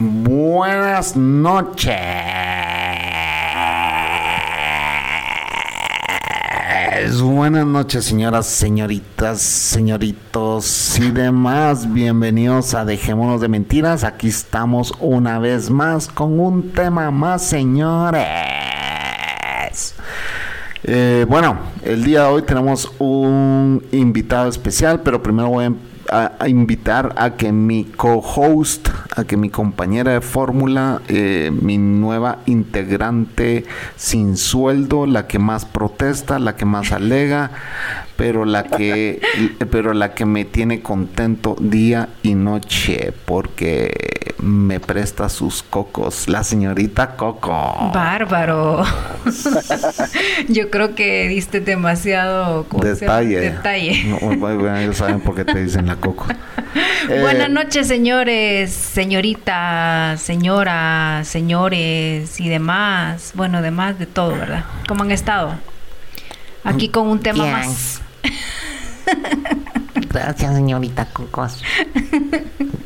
Buenas noches. Buenas noches, señoras, señoritas, señoritos y demás. Bienvenidos a Dejémonos de Mentiras. Aquí estamos una vez más con un tema más, señores. Eh, bueno, el día de hoy tenemos un invitado especial, pero primero voy a a, invitar a que mi co-host, a que mi compañera de fórmula, eh, mi nueva integrante sin sueldo, la que más protesta, la que más alega, pero la que, pero la que me tiene contento día y noche porque me presta sus cocos, la señorita Coco. Bárbaro. Yo creo que diste demasiado. Detalle. detalle. No, bueno, ellos saben por qué te dicen la Coco. Eh, Buenas noches, señores, señoritas, señoras, señores y demás. Bueno, demás de todo, ¿verdad? ¿Cómo han estado? Aquí con un tema Bien. más. Gracias, señorita Cocos.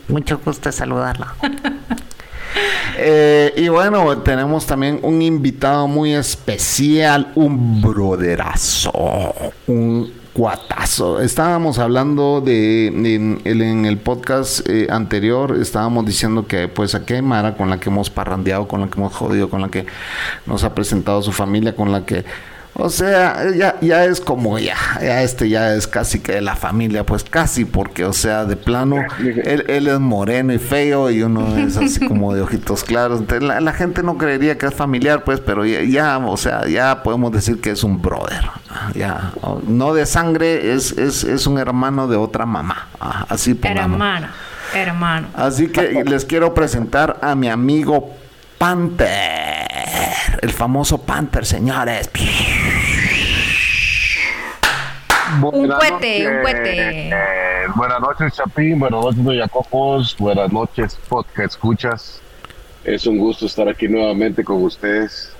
Mucho gusto saludarla. Eh, y bueno, tenemos también un invitado muy especial, un broderazo, un cuatazo. Estábamos hablando de, en, en el podcast eh, anterior, estábamos diciendo que pues aquí hay Mara con la que hemos parrandeado, con la que hemos jodido, con la que nos ha presentado su familia, con la que... O sea, ya, ya es como ya, ya este ya es casi que de la familia, pues casi, porque, o sea, de plano, él, él es moreno y feo y uno es así como de ojitos claros. Entonces, la, la gente no creería que es familiar, pues, pero ya, ya, o sea, ya podemos decir que es un brother. Ya, no de sangre, es, es, es un hermano de otra mamá. ah, Así pongamos. Hermano, hermano. Así que les quiero presentar a mi amigo Panther, el famoso Panther, señores. Un Buenas cohete, un noches. cohete. Eh, buenas noches, Chapín. Buenas noches, Doña Cocos. Buenas noches, podcast escuchas. Es un gusto estar aquí nuevamente con ustedes.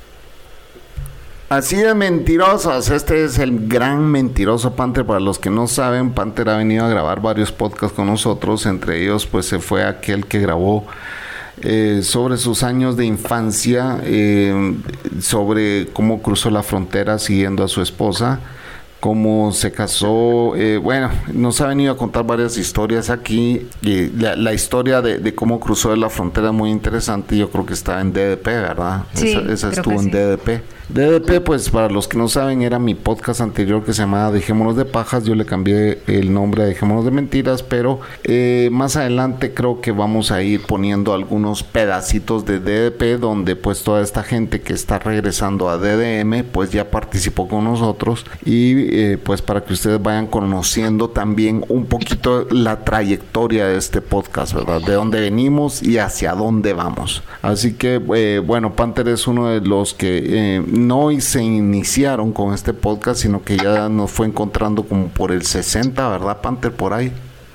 Así de mentirosos, este es el gran mentiroso Panther. Para los que no saben, Panther ha venido a grabar varios podcasts con nosotros. Entre ellos, pues se fue aquel que grabó eh, sobre sus años de infancia, eh, sobre cómo cruzó la frontera siguiendo a su esposa, cómo se casó. eh, bueno, nos ha venido a contar varias historias aquí. Y la, la historia de, de cómo cruzó la frontera es muy interesante. Yo creo que está en DDP, ¿verdad? Sí, esa estuvo en sí. DDP. DDP, pues para los que no saben, era mi podcast anterior que se llamaba Dejémonos de Pajas. Yo le cambié el nombre a Dejémonos de Mentiras, pero eh, más adelante creo que vamos a ir poniendo algunos pedacitos de DDP donde pues toda esta gente que está regresando a DDM pues ya participó con nosotros y eh, pues para que ustedes vayan conociendo también un poquito la trayectoria de este podcast, ¿verdad? De dónde venimos y hacia dónde vamos. Así que eh, bueno, Panther es uno de los que eh, no se iniciaron con este podcast, sino que ya nos fue encontrando como por el 60, ¿verdad, Panther? Por ahí.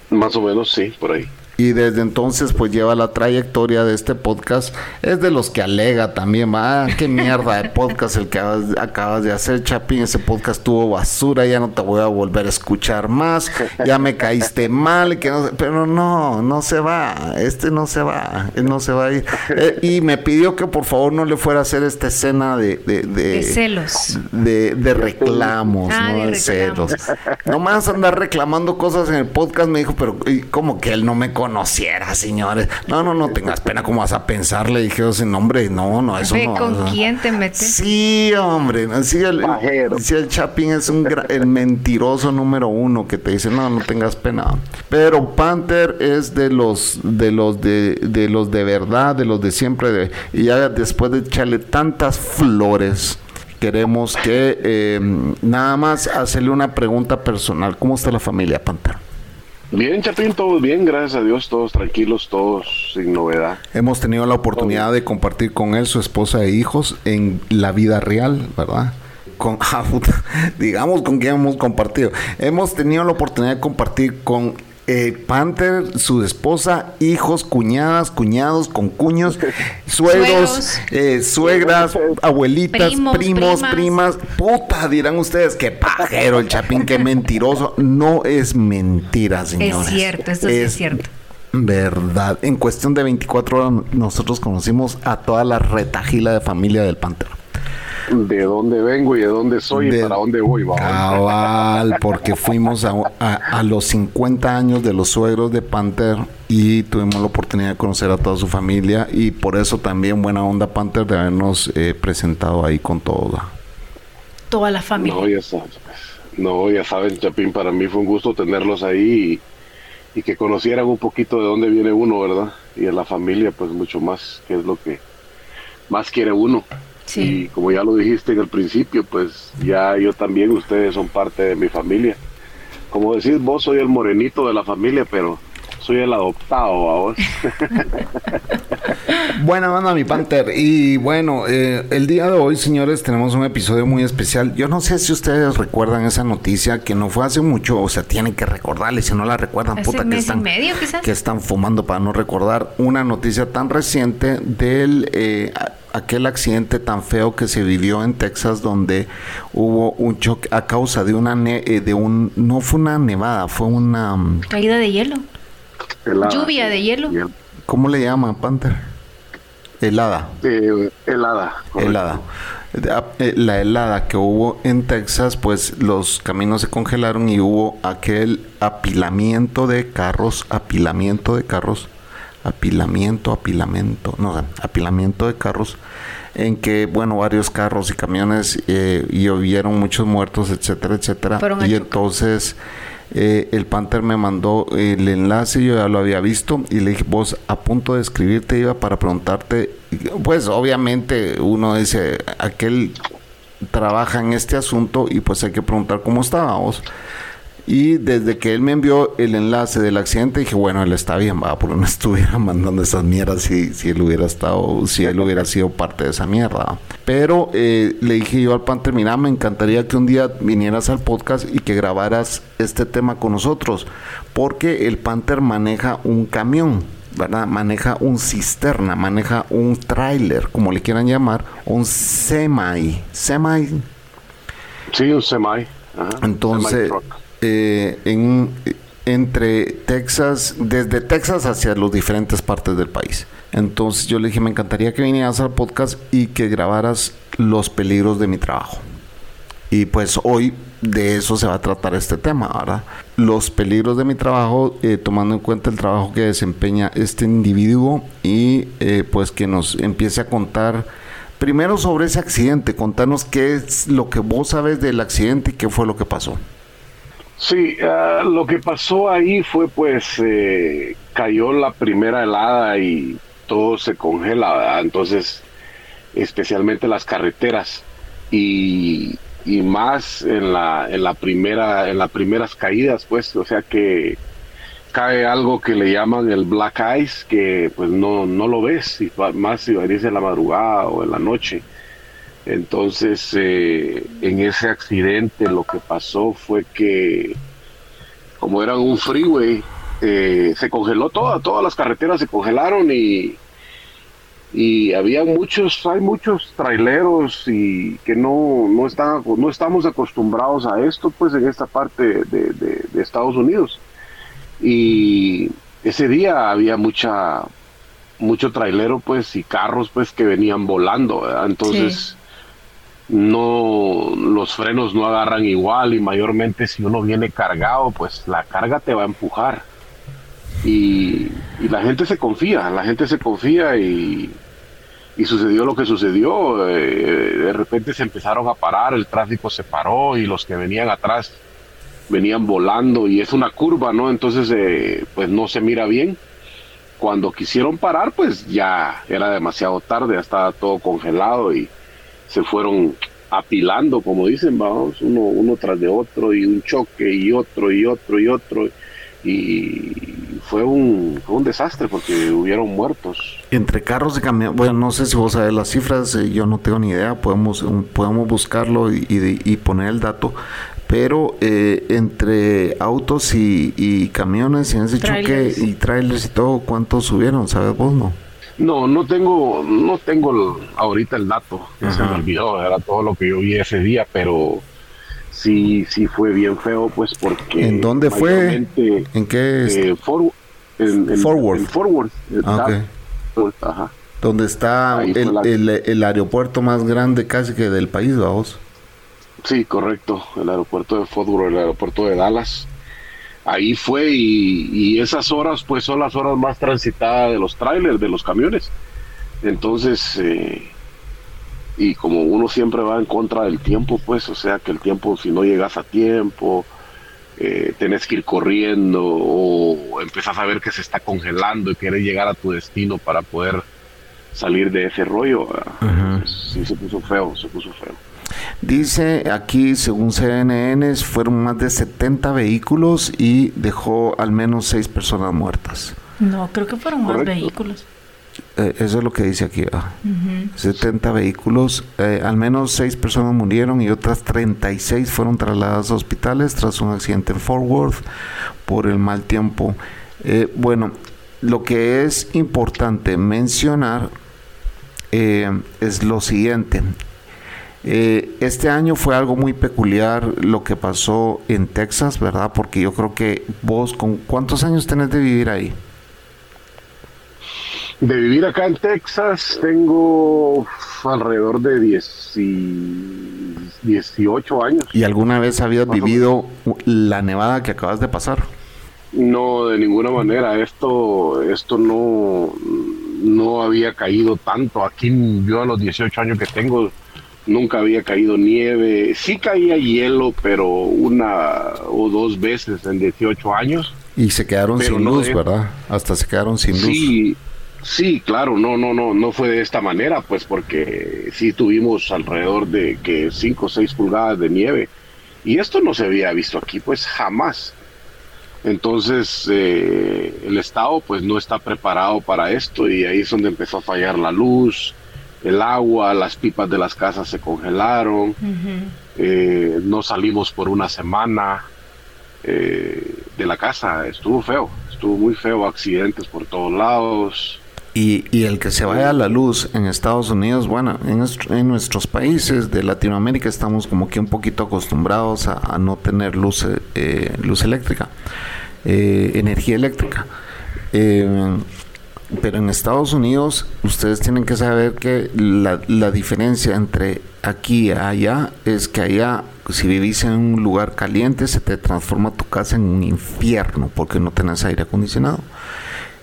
Más o menos, sí, por ahí. Y desde entonces pues lleva la trayectoria de este podcast. Es de los que alega también, ah, qué mierda de podcast el que acabas, de hacer, Chapín. Ese podcast tuvo basura, ya no te voy a volver a escuchar más. Ya me caíste mal, que no pero no, no se va. Este no se va, él no se va a ir. Eh, y me pidió que por favor no le fuera a hacer esta escena de... de, de- De celos. de, de reclamos, Ah, no de reclamos. celos. Nomás andar reclamando cosas en el podcast me dijo, pero ¿y ¿cómo que él no me conoce? Conociera, señores. No, no, no tengas pena, ¿cómo vas a pensar? Le dije, ese nombre, no, no, eso Ve no. con o sea. quién te metes. Sí, hombre. Sí, el, sí, el Chapín es un gra- el mentiroso número uno que te dice, no, no tengas pena. Pero Panther es de los de los de, de los de verdad, de los de siempre. de- y ya después de echarle tantas flores, queremos que eh, nada más hacerle una pregunta personal. ¿Cómo está la familia, Panther? Bien, Chapín, todos bien, gracias a Dios, todos tranquilos, todos sin novedad. Hemos tenido la oportunidad de compartir con él, su esposa e hijos en la vida real, ¿verdad? Con, ah, digamos con quién hemos compartido. Hemos tenido la oportunidad de compartir con eh, Panther, su esposa, hijos, cuñadas, cuñados, con cuños, suegros, Suegros. eh, suegras, abuelitas, Primos, primos, primas. primas. Puta, dirán ustedes, qué pajero el chapín, qué mentiroso. No es mentira, señores. cierto, eso sí es cierto. Verdad. En cuestión de 24 horas nosotros conocimos a toda la retajila de familia del Panther. De dónde vengo y de dónde soy De- y para dónde voy, vamos. Cabal, porque fuimos a, a- a los 50 años de los suegros de Panther y tuvimos la oportunidad de conocer a toda su familia y por eso también buena onda Panther de habernos eh, presentado ahí con todo. Toda la familia. No, ya sabes. No, ya saben, Chapín, para mí fue un gusto tenerlos ahí y, y que conocieran un poquito de dónde viene uno, ¿verdad? Y de la familia, pues mucho más, que es lo que más quiere uno. Sí. Y como ya lo dijiste en el principio, pues ya yo también, ustedes son parte de mi familia. Como decís, vos soy el morenito de la familia, pero soy el adoptado, ¿a vos? Buena banda, mi Panther. Y bueno, eh, el día de hoy, señores, tenemos un episodio muy especial. Yo no sé si ustedes recuerdan esa noticia que no fue hace mucho, o sea, tienen que recordarle. Si no la recuerdan, Hace puta, que están, medio, quizás. que están fumando para no recordar una noticia tan reciente del eh, aquel accidente tan feo que se vivió en Texas, donde hubo un choque a causa de una ne- eh, de un no fue una nevada, fue una mm, Caída de hielo. Helada. Lluvia de hielo. ¿cómo le llaman, Panther? Helada. eh, helada. correcto. helada. Eh, La helada que hubo en Texas, pues los caminos se congelaron y hubo aquel apilamiento de carros, apilamiento de carros, apilamiento, apilamiento, no apilamiento de carros, en que, bueno, varios carros y camiones eh, y hubieron muchos muertos, etcétera, etcétera. Y entonces eh, el Panther me mandó el enlace, yo ya lo había visto y le dije, vos a punto de escribirte iba para preguntarte, pues obviamente uno dice, aquel trabaja en este asunto y pues hay que preguntar cómo estábamos. Y desde que él me envió el enlace del accidente, dije, bueno, él está bien, va, porque no estuviera mandando esas mierdas si, si él hubiera estado, si él hubiera sido parte de esa mierda. Pero eh, le dije yo al Panther, mira, me encantaría que un día vinieras al podcast y que grabaras este tema con nosotros, porque el Panther maneja un camión. ¿verdad? Maneja un cisterna, maneja un tráiler, como le quieran llamar, un semi, semi, Sí, un semi. ajá, entonces, semi-truck. Eh, en, entre Texas, desde Texas hacia las diferentes partes del país. Entonces yo le dije, me encantaría que vinieras al podcast y que grabaras los peligros de mi trabajo. Y pues hoy de eso se va a tratar este tema, ¿verdad? Los peligros de mi trabajo, eh, tomando en cuenta el trabajo que desempeña este individuo y eh, pues que nos empiece a contar primero sobre ese accidente, contarnos qué es lo que vos sabes del accidente y qué fue lo que pasó. Sí, ah, lo que pasó ahí fue pues eh, cayó la primera helada y todo se congela, entonces especialmente las carreteras. Y, y más en la en la primera en las primeras caídas pues o sea que cae algo que le llaman el black ice que pues no no lo ves y más si venís en la madrugada o en la noche entonces, eh, en ese accidente lo que pasó fue que, como era un freeway, eh, se congeló toda, todas las carreteras se congelaron y, y había muchos, hay muchos traileros y que no, no, están, no estamos acostumbrados a esto, pues en esta parte de, Estados Unidos. Y ese día había mucha, mucho trailero, pues, y carros, pues, que venían volando. Entonces no los frenos no agarran igual y mayormente si uno viene cargado pues la carga te va a empujar y la gente se confía, la gente se confía y, y sucedió lo que sucedió. eh, de repente se empezaron a parar, el tráfico se paró y los que venían atrás venían volando y es una curva, ¿no? Entonces, eh, pues no se mira bien. Cuando quisieron parar, pues ya era demasiado tarde, ya estaba todo congelado y se fueron apilando, como dicen, vamos, uno, uno tras de otro y un choque y otro y otro y otro. Y fue un, fue un desastre porque hubieron muertos. Entre carros y camiones, bueno, no sé si vos sabés las cifras, eh, yo no tengo ni idea, podemos, podemos buscarlo y, y- y poner el dato, pero eh, entre autos y, y camiones y en ese Trailers. choque y trailers y todo, ¿cuántos subieron? ¿Sabes vos no? No, no tengo, no tengo el- ahorita el dato, se me olvidó, era todo lo que yo vi ese día, pero sí, sí fue bien feo, pues porque... ¿En dónde fue? ¿En qué? es- eh, en, en- Forward. en Forward, Ah, ok. Dallas, ajá. donde está el, la- el- el aeropuerto más grande casi que del país, vamos. Sí, correcto, el aeropuerto de Fort Worth, el aeropuerto de Dallas. Ahí fue y, y esas horas pues son las horas más transitadas de los trailers, de los camiones. Entonces, eh, y como uno siempre va en contra del tiempo, pues, o sea que el tiempo, si no llegas a tiempo, eh, tenés que ir corriendo o empezás a ver que se está congelando y querés llegar a tu destino para poder salir de ese rollo. Entonces, sí, se puso feo, se puso feo. Dice aquí, según CNN, fueron más de 70 vehículos y dejó al menos 6 personas muertas. No, creo que fueron más Correcto. vehículos. Eh, eso es lo que dice aquí. ah. Ujú. 70 vehículos, eh, al menos 6 personas murieron y otras 36 fueron trasladadas a hospitales tras un accidente en Fort Worth por el mal tiempo. Eh, bueno, lo que es importante mencionar es lo siguiente. Eh, este año fue algo muy peculiar lo que pasó en Texas, ¿verdad? Porque yo creo que vos, ¿con cuántos años tenés de vivir ahí? De vivir acá en Texas tengo alrededor de 10 y 18 años. ¿Y alguna vez habías vivido la nevada que acabas de pasar? No, de ninguna manera. Esto, esto no, no había caído tanto. Aquí yo a los 18 años que tengo nunca había caído nieve. Sí caía hielo, pero una o dos veces en 18 años. Y se quedaron sin no luz, de- ¿verdad? Hasta se quedaron sin luz. Sí, sí, claro, no, no, no, no fue de esta manera, pues porque sí tuvimos alrededor de que 5 o 6 pulgadas de nieve y esto no se había visto aquí, pues jamás. Entonces eh, el Estado pues no está preparado para esto y ahí es donde empezó a fallar la luz, el agua, las pipas de las casas se congelaron, eh, no salimos por una semana eh, de la casa, estuvo feo, estuvo muy feo, accidentes por todos lados. Y, y el que se vaya a la luz en Estados Unidos, bueno, en, nuestro- en nuestros países de Latinoamérica estamos como que un poquito acostumbrados a, a no tener luz, eh, luz eléctrica, eh, energía eléctrica. Pero en Estados Unidos ustedes tienen que saber que la, la diferencia entre aquí y allá es que allá si vivís en un lugar caliente se te transforma tu casa en un infierno porque no tenés aire acondicionado.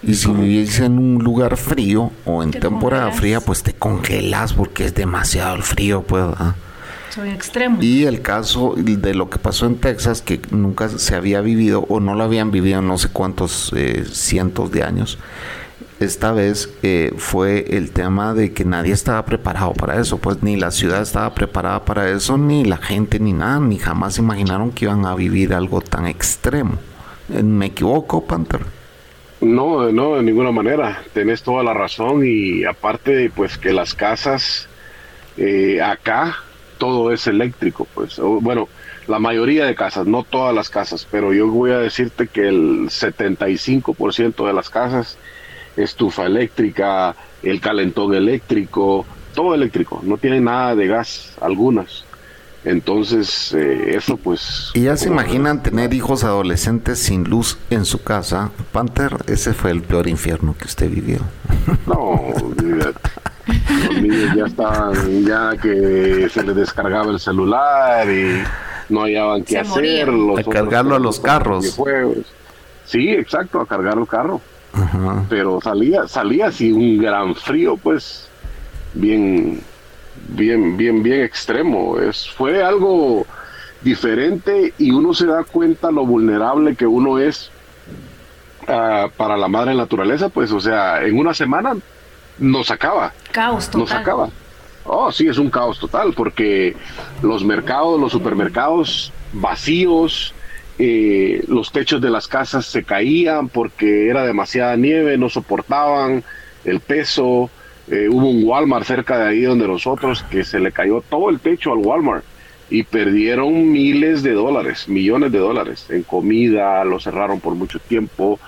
Y si vivís en un lugar frío o en Te temporada congelas. fría, pues te congelas porque es demasiado el frío, pues. extremos. Y el caso de lo que pasó en Texas, que nunca se había vivido o no lo habían vivido en no sé cuántos eh, cientos de años, esta vez eh, fue el tema de que nadie estaba preparado para eso, pues ni la ciudad estaba preparada para eso, ni la gente, ni nada, ni jamás imaginaron que iban a vivir algo tan extremo. Eh, ¿Me equivoco, Panther? No, no, de ninguna manera. Tenés toda la razón y aparte, pues que las casas eh, acá todo es eléctrico, pues. Bueno, la mayoría de casas, no todas las casas, pero yo voy a decirte que el 75% de las casas, estufa eléctrica, el calentón eléctrico, todo eléctrico, no tienen nada de gas, algunas. Entonces, eh, eso pues... Y ya se imaginan tener hijos adolescentes sin luz en su casa. Panther, ese fue el peor infierno que usted vivió. No, los niños ya estaban, ya que se les descargaba el celular y no hallaban qué Se hacer. morían. los A otros cargarlo a los carros. Sí, exacto, a cargar el carro. Ajá. pero salía, salía así un gran frío, pues, bien, bien, bien, bien extremo. Es, fue algo diferente y uno se da cuenta lo vulnerable que uno es ah, para la madre naturaleza, pues, o sea, en una semana nos acaba, Caos nos total. acaba. Oh, sí, es un caos total, porque los mercados, los supermercados vacíos, eh, los techos de las casas se caían porque era demasiada nieve, no soportaban el peso. Eh, hubo un Walmart cerca de ahí donde nosotros que se le cayó todo el techo al Walmart y perdieron miles de dólares, millones de dólares en comida, lo cerraron por mucho tiempo.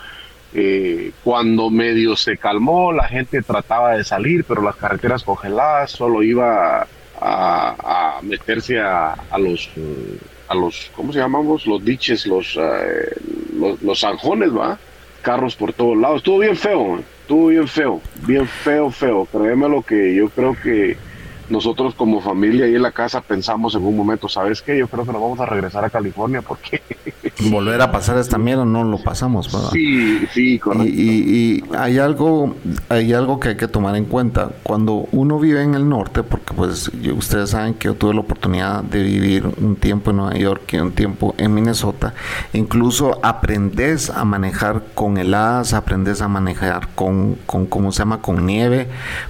Eh, cuando medio se calmó, la gente trataba de salir, pero las carreteras congeladas solo iba a, meterse a, a los eh, a los ¿cómo se llamamos? los diches, los eh, los, los zanjones, va, carros por todos lados. Estuvo bien feo, estuvo bien feo, bien feo, feo. Créeme lo que yo creo que nosotros como familia ahí en la casa pensamos en un momento, ¿sabes qué? Yo creo que nos vamos a regresar a California porque Volver a pasar esta mierda no lo pasamos, ¿verdad? sí, sí, Y, correcto. y- y hay algo hay algo que hay que tomar en cuenta cuando uno vive en el norte porque pues yo- ustedes saben que yo tuve la oportunidad de vivir un tiempo en Nueva York y un tiempo en Minnesota incluso aprendes a manejar con heladas aprendes a manejar con, con cómo se llama con nieve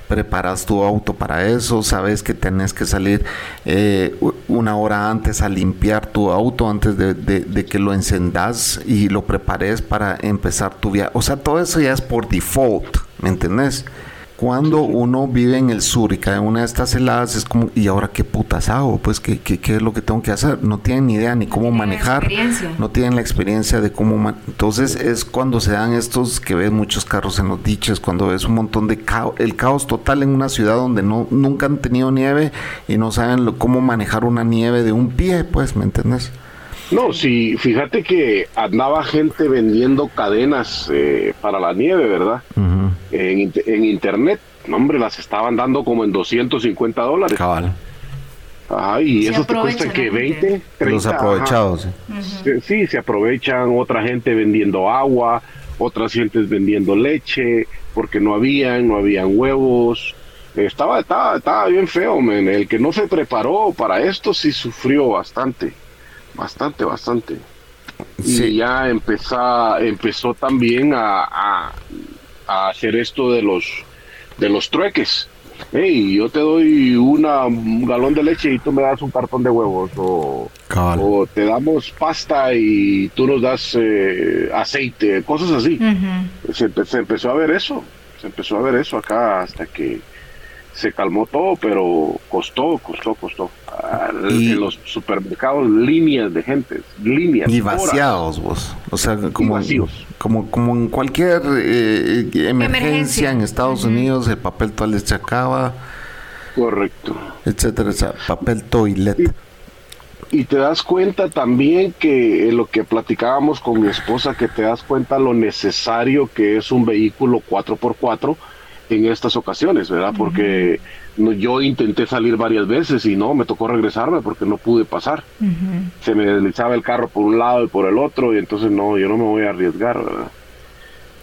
preparas tu auto para eso sabes que tenés que salir eh, una hora antes a limpiar tu auto antes de, de- de que lo encendas y lo prepares para empezar tu viaje. O sea, todo eso ya es por default, ¿me entendés? Cuando uno vive en el sur y cae en una de estas heladas, es como, ¿y ahora qué putas hago? Pues, ¿qué, qué, qué es lo que tengo que hacer? No tienen ni idea ni cómo manejar, no tienen la experiencia de cómo... ma- Entonces es cuando se dan estos que ves muchos carros en los diches, cuando ves un montón de caos, el caos total en una ciudad donde no nunca han tenido nieve y no saben lo- cómo manejar una nieve de un pie, pues, ¿me entiendes? No, sí, fíjate que andaba gente vendiendo cadenas eh, para la nieve, ¿verdad? En, int- en internet, no, hombre, las estaban dando como en 250 dólares. Cabal. Ay, y Se eso te cuesta que la gente. 20, 30. Los ajá. aprovechados. Sí, se aprovechan otra gente vendiendo agua, otras gentes vendiendo leche, porque no habían, no habían huevos. Estaba, estaba, estaba bien feo, men. El que no se preparó para esto sí sufrió bastante, bastante, bastante. Y ya empezó, empezó también a, a- a hacer esto de los, de los trueques. Hey, yo te doy una, un galón de leche y tú me das un cartón de huevos. O, te damos pasta y tú nos das eh, aceite, cosas así. Se empezó a ver eso, se empezó a ver eso acá hasta que se calmó todo, pero costó, costó, costó. Ah, Y- En los supermercados, líneas de gente, líneas. Y horas. vaciados vos. O sea, como, vacíos. como, como en cualquier eh, emergencia, Emergencia. en Estados Unidos, el papel toilet se acaba, Correcto. etcétera, etcétera. Papel toilet. Y te das cuenta también que eh, lo que platicábamos con mi esposa, que te das cuenta lo necesario que es un vehículo 4x4 en estas ocasiones, ¿verdad? Porque no- yo intenté salir varias veces y no, me tocó regresarme porque no pude pasar. Se me deslizaba el carro por un lado y por el otro y entonces no, yo no me voy a arriesgar, ¿verdad?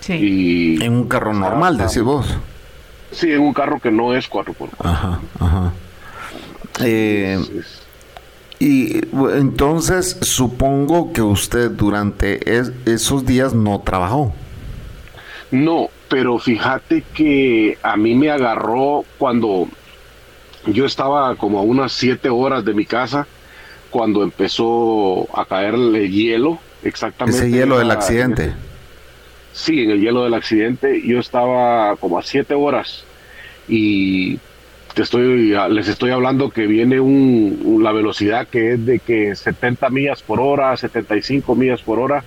Sí. Y En un carro normal, decís vos. sí, en un carro que no es 4x4. Ajá, ajá. Eh, y entonces supongo que usted durante es- esos días no trabajó. No, pero fíjate que a mí me agarró cuando yo estaba como a unas siete horas de mi casa, cuando empezó a caer el hielo, exactamente. Ese hielo del accidente. Sí, en el hielo del accidente, yo estaba como a siete horas y te estoy, les estoy hablando que viene un, un- la velocidad que es de que 70 millas por hora, 75 millas por hora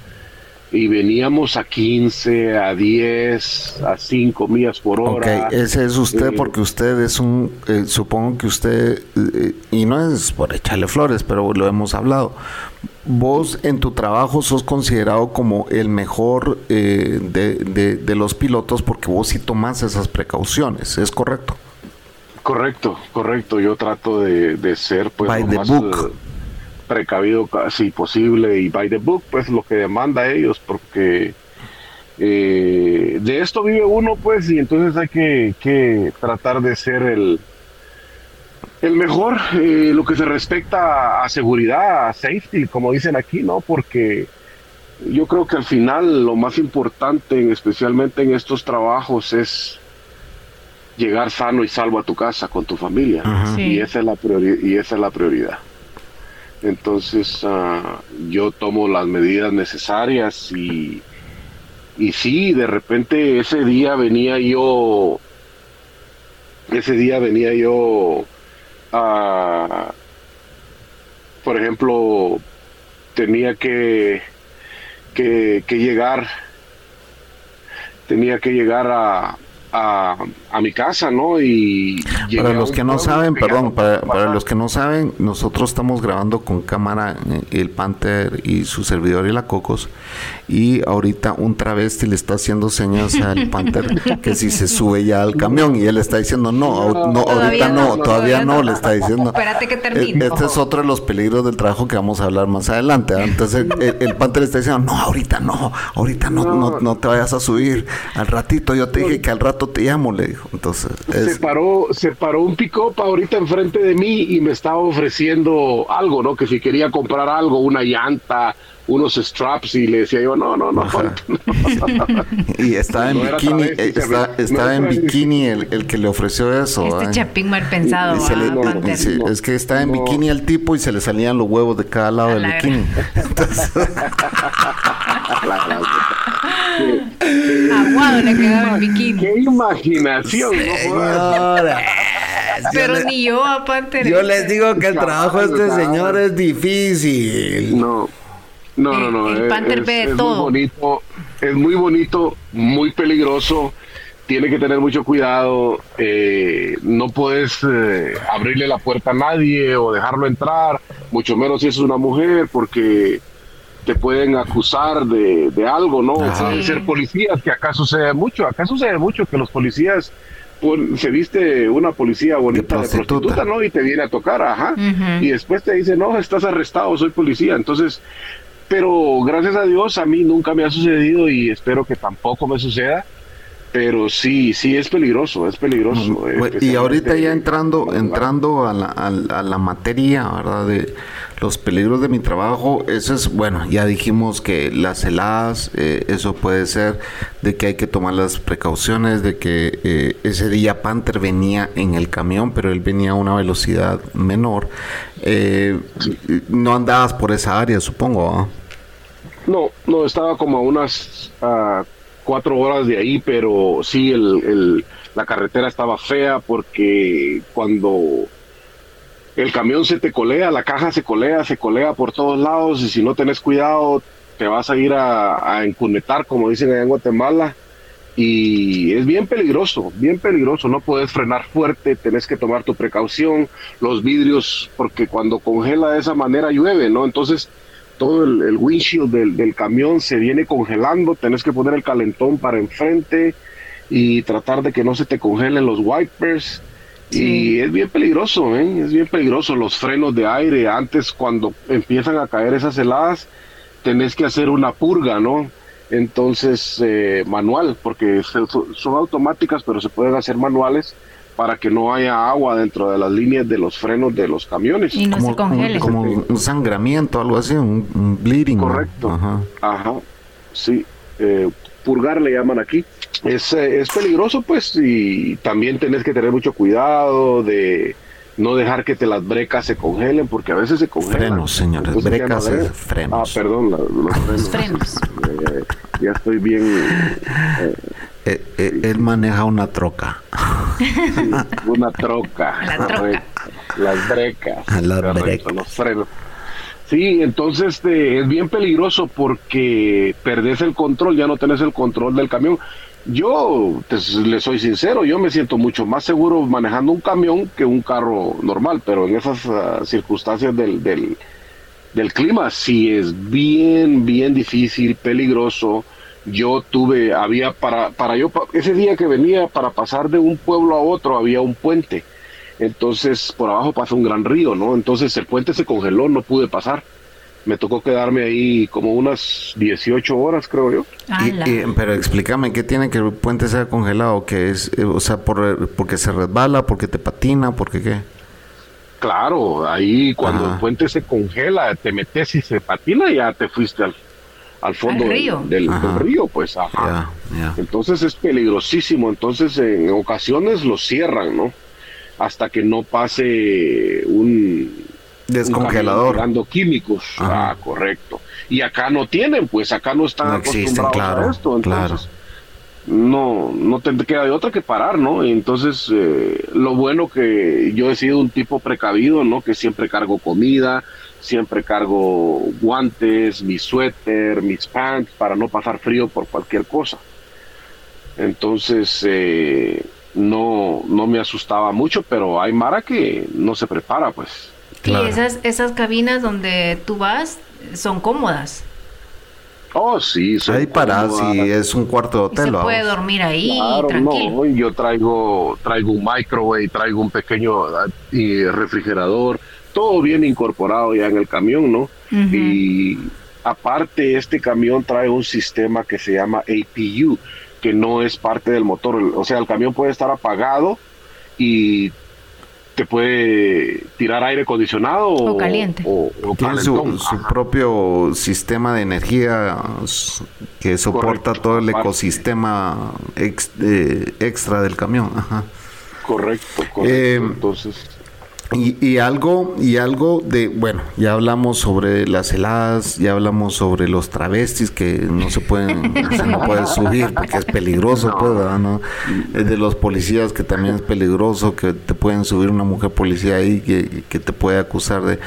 y veníamos a 15, a 10, a 5 millas por Ok, hora. ese es usted Eh, porque usted es un, eh, supongo que usted, eh, y no es por echarle flores, pero lo hemos hablado. Vos en tu trabajo sos considerado como el mejor de, de- de los pilotos porque vos sí tomás esas precauciones, ¿es correcto? Correcto, correcto. Yo trato de, de ser pues By the más book. Precavido casi posible y by the book, pues lo que demanda ellos, porque eh, de esto vive uno, pues, y entonces hay que, que tratar de ser el, el mejor, eh, lo que se respecta a seguridad, a safety, como dicen aquí, ¿no? Porque yo creo que al final lo más importante, especialmente en estos trabajos, es llegar sano y salvo a tu casa con tu familia. Sí. Y, esa es la priori- y esa es la prioridad. Entonces ah, yo tomo las medidas necesarias y, y sí, de repente ese día venía yo, ese día venía yo, a, por ejemplo, tenía que, que, que llegar, tenía que llegar a, a, a mi casa, ¿no? Y Para los que no saben, perdón, para, para los que no saben, nosotros estamos grabando con cámara eh, el Panther y su servidor y la Cocos. Y ahorita un travesti le está haciendo señas al Panther que si se sube ya al camión. Y él está diciendo, no, no ahorita no, no, todavía no, le está diciendo. Espérate que Eh, termine. Este es otro de los peligros del trabajo que vamos a hablar más adelante. Entonces el, el Panther está diciendo, no, ahorita no, ahorita no, no, no te vayas a subir. Al ratito yo te dije que al rato te llamo, le dijo. Entonces, se paró, se paró un pick-up ahorita enfrente de mí y me estaba ofreciendo algo, ¿no? Que si quería comprar algo, una llanta, unos straps, y le decía yo, no, no, no. Ajá. y estaba en No bikini, eh, está- no estaba en bikini el, el que le ofreció eso. Este ¿eh? chapín mal pensado, Y le- no, no. es que estaba en No. bikini el tipo y se le salían los huevos de cada lado del la bikini. Entonces, Aguado le quedaba el bikini. ¡Qué imaginación! no Pero le- ni yo a Panther. yo les digo que el trabajo de este señor es difícil. No, no, no, no. El- el es- Panther es, ve es todo. muy bonito, es muy bonito, muy peligroso. Tiene que tener mucho cuidado. eh, no puedes eh, abrirle la puerta a nadie o dejarlo entrar, mucho menos si es una mujer, porque te pueden acusar de, de algo, ¿no? Sí. ser policías, que acá sucede mucho. Acá sucede mucho que los policías pon- se viste una policía bonita de prostituta. prostituta, ¿no? Y te viene a tocar, ajá. Y después te dice, no, estás arrestado, soy policía. Entonces, pero gracias a Dios a mí nunca me ha sucedido y espero que tampoco me suceda. Pero sí, sí es peligroso, es peligroso. Mm, Bueno, Y ahorita ya entrando, entrando a la, a la- a la materia, ¿verdad? De los peligros de mi trabajo, eso es, bueno, ya dijimos que las heladas, eh, eso puede ser de que hay que tomar las precauciones, de que eh, ese día Panther venía en el camión, pero él venía a una velocidad menor. Eh, no andabas por esa área, supongo, ¿ah? No, no, estaba como a unas ah, cuatro horas de ahí, pero sí, el, el- la carretera estaba fea porque cuando el camión se te colea, la caja se colea, se colea por todos lados y si no tenés cuidado te vas a ir a, a encunetar, como dicen allá en Guatemala. Y es bien peligroso, bien peligroso, no puedes frenar fuerte, tenés que tomar tu precaución, los vidrios, porque cuando congela de esa manera llueve, ¿no? Entonces todo el, el windshield del, del camión se viene congelando, tenés que poner el calentón para enfrente y tratar de que no se te congelen los wipers. Sí. Y es bien peligroso, ¿eh? es bien peligroso. Los frenos de aire, antes cuando empiezan a caer esas heladas, tenés que hacer una purga, ¿no? Entonces, eh, manual, porque son automáticas, pero se pueden hacer manuales para que no haya agua dentro de las líneas de los frenos de los camiones. Y no se congele. como un sangramiento, algo así, un, un bleeding. Correcto. Ajá. Ajá, sí, eh, purgar le llaman aquí. Es, eh, es peligroso, pues, y también tenés que tener mucho cuidado de no dejar que te las brecas se congelen, porque a veces se congelan. Frenos, señores, Entonces, brecas es debe- frenos. Ah, perdón, la- los frenos. Frenos. Eh, ya estoy bien. eh, Eh, eh, él maneja una troca. una troca. La troca. correcto. Las brecas. Las correcto, brecas. Los frenos. Sí, entonces este, es bien peligroso porque perdés el control, ya no tenés el control del camión. Yo, te- le soy sincero, yo me siento mucho más seguro manejando un camión que un carro normal, pero en esas ah, circunstancias del, del, del clima sí es bien, bien difícil, peligroso. Yo tuve, había para, para yo, pa- ese día que venía para pasar de un pueblo a otro, había un puente. Entonces por abajo pasa un gran río, ¿no? Entonces el puente se congeló, no pude pasar. Me tocó quedarme ahí como unas 18 horas, creo yo. Y- Ala. y- pero explícame, ¿qué tiene que el puente sea congelado? ¿Qué es? Eh, o sea, por, porque se resbala, porque te patina, porque qué? Claro, ahí cuando Ajá. el puente se congela, te metes y se patina, ya te fuiste al, al fondo Al río. Del, río, pues. Ajá. Entonces es peligrosísimo. Entonces en ocasiones lo cierran, ¿no? Hasta que no pase un Descongelador. dando químicos. Ajá. Ah, correcto. Y acá no tienen, pues acá no están No existen, acostumbrados claro, a esto. Entonces, claro. no, no te queda de otra que parar, ¿no? Y Entonces, eh, lo bueno que yo he sido un tipo precavido, ¿no? Que siempre cargo comida, siempre cargo guantes, mi suéter, mis pants, para no pasar frío por cualquier cosa. Entonces, eh, no, no me asustaba mucho, pero hay Mara que no se prepara, pues. Claro. Y esas, esas cabinas donde tú vas son cómodas. Oh, sí, son Ahí para cómodas. si es un cuarto de hotel. se vamos. puede dormir ahí Claro, tranquilo. no, yo traigo, traigo un microwave, traigo un pequeño y refrigerador, todo bien incorporado ya en el camión, ¿no? Y aparte este camión trae un sistema que se llama APU, que no es parte del motor, o sea, el camión puede estar apagado y te puede tirar aire acondicionado O caliente. o, o Tiene su, propio sistema de energía que soporta Correcto, todo el ecosistema ex- eh, extra del camión. Ajá. correcto, correcto. Eh, Entonces, Y, y algo, y algo de, bueno, ya hablamos sobre las heladas, ya hablamos sobre los travestis que no se pueden, se no puede subir porque es peligroso, pues, ¿verdad? ¿no? El de los policías que también es peligroso, que te pueden subir una mujer policía ahí que, que te puede acusar de...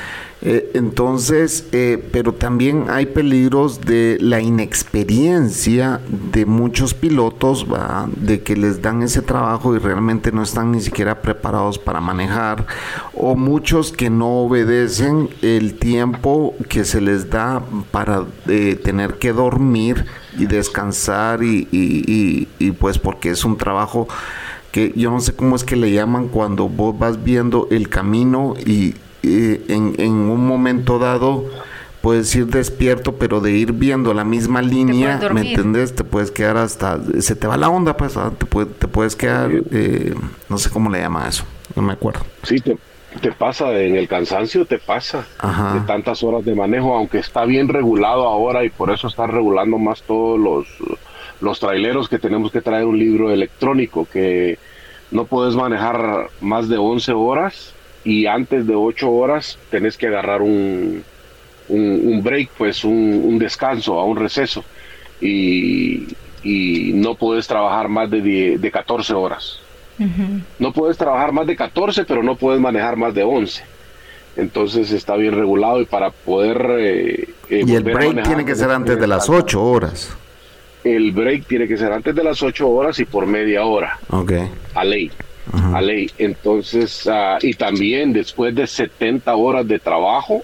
eh, entonces, eh, pero también hay peligros de la inexperiencia de muchos pilotos, de que les dan ese trabajo y realmente no están ni siquiera preparados para manejar, o muchos que no obedecen el tiempo que se les da para eh, tener que dormir y descansar y- y, pues porque es un trabajo que yo no sé cómo es que le llaman cuando vos vas viendo el camino y eh, en, en un momento dado puedes ir despierto, pero de ir viendo la misma línea, ¿me entendés? Te puedes quedar hasta, se te va la onda, pues, ¿verdad? te, puede- te puedes quedar, eh, no sé cómo le llama eso, no me acuerdo. Sí, te, te pasa en el cansancio, te pasa Ajá. de tantas horas de manejo, aunque está bien regulado ahora y por eso están regulando más todos los, los traileros que tenemos que traer un libro electrónico que no puedes manejar más de 11 horas y antes de 8 horas tenés que agarrar un, un, un break, pues un, un descanso, a un receso y, y no puedes trabajar más de, 10 de 14 horas. No puedes trabajar más de 14, pero no puedes manejar más de 11. Entonces está bien regulado y para poder... eh, eh, Y el break manejar, tiene que ser antes de las descansar. 8 horas. El break tiene que ser antes de las 8 horas y por media hora, Ok. a ley. Ajá. A ley. Entonces, ah, y también después de 70 horas de trabajo,